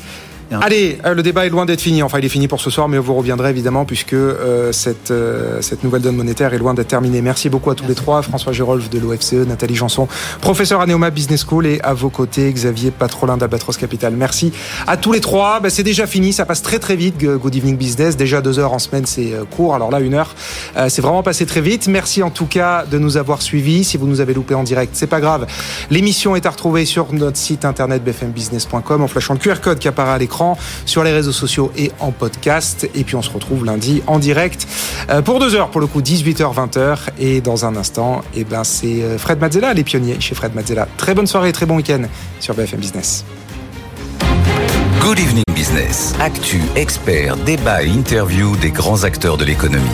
Allez, euh, le débat est loin d'être fini. Enfin, il est fini pour ce soir, mais vous reviendrez évidemment puisque euh, cette, euh, cette nouvelle donne monétaire est loin d'être terminée. Merci beaucoup à tous les trois. François Gérolf de l'OFCE, Nathalie Janson, professeur à Neoma Business School et à vos côtés, Xavier Patrolin d'Albatros Capital. Merci à tous les trois. Ben, c'est déjà fini. Ça passe très très vite. Good Evening Business. Déjà deux heures en semaine, c'est court. Alors là, une heure, c'est vraiment passé très vite. Merci en tout cas de nous avoir suivis. Si vous nous avez loupé en direct, c'est pas grave. L'émission est à retrouver sur notre site internet bfmbusiness.com en flashant le QR code qui apparaît à l'écran sur les réseaux sociaux et en podcast. Et puis on se retrouve lundi en direct euh, pour deux heures, pour le coup 18h, 20h. Et dans un instant, et eh ben, c'est euh, Fred Mazzella, les pionniers chez Fred Mazzella. Très bonne soirée, très bon week-end sur BFM Business. Good evening business. Actu, expert, débat et interview des grands acteurs de l'économie.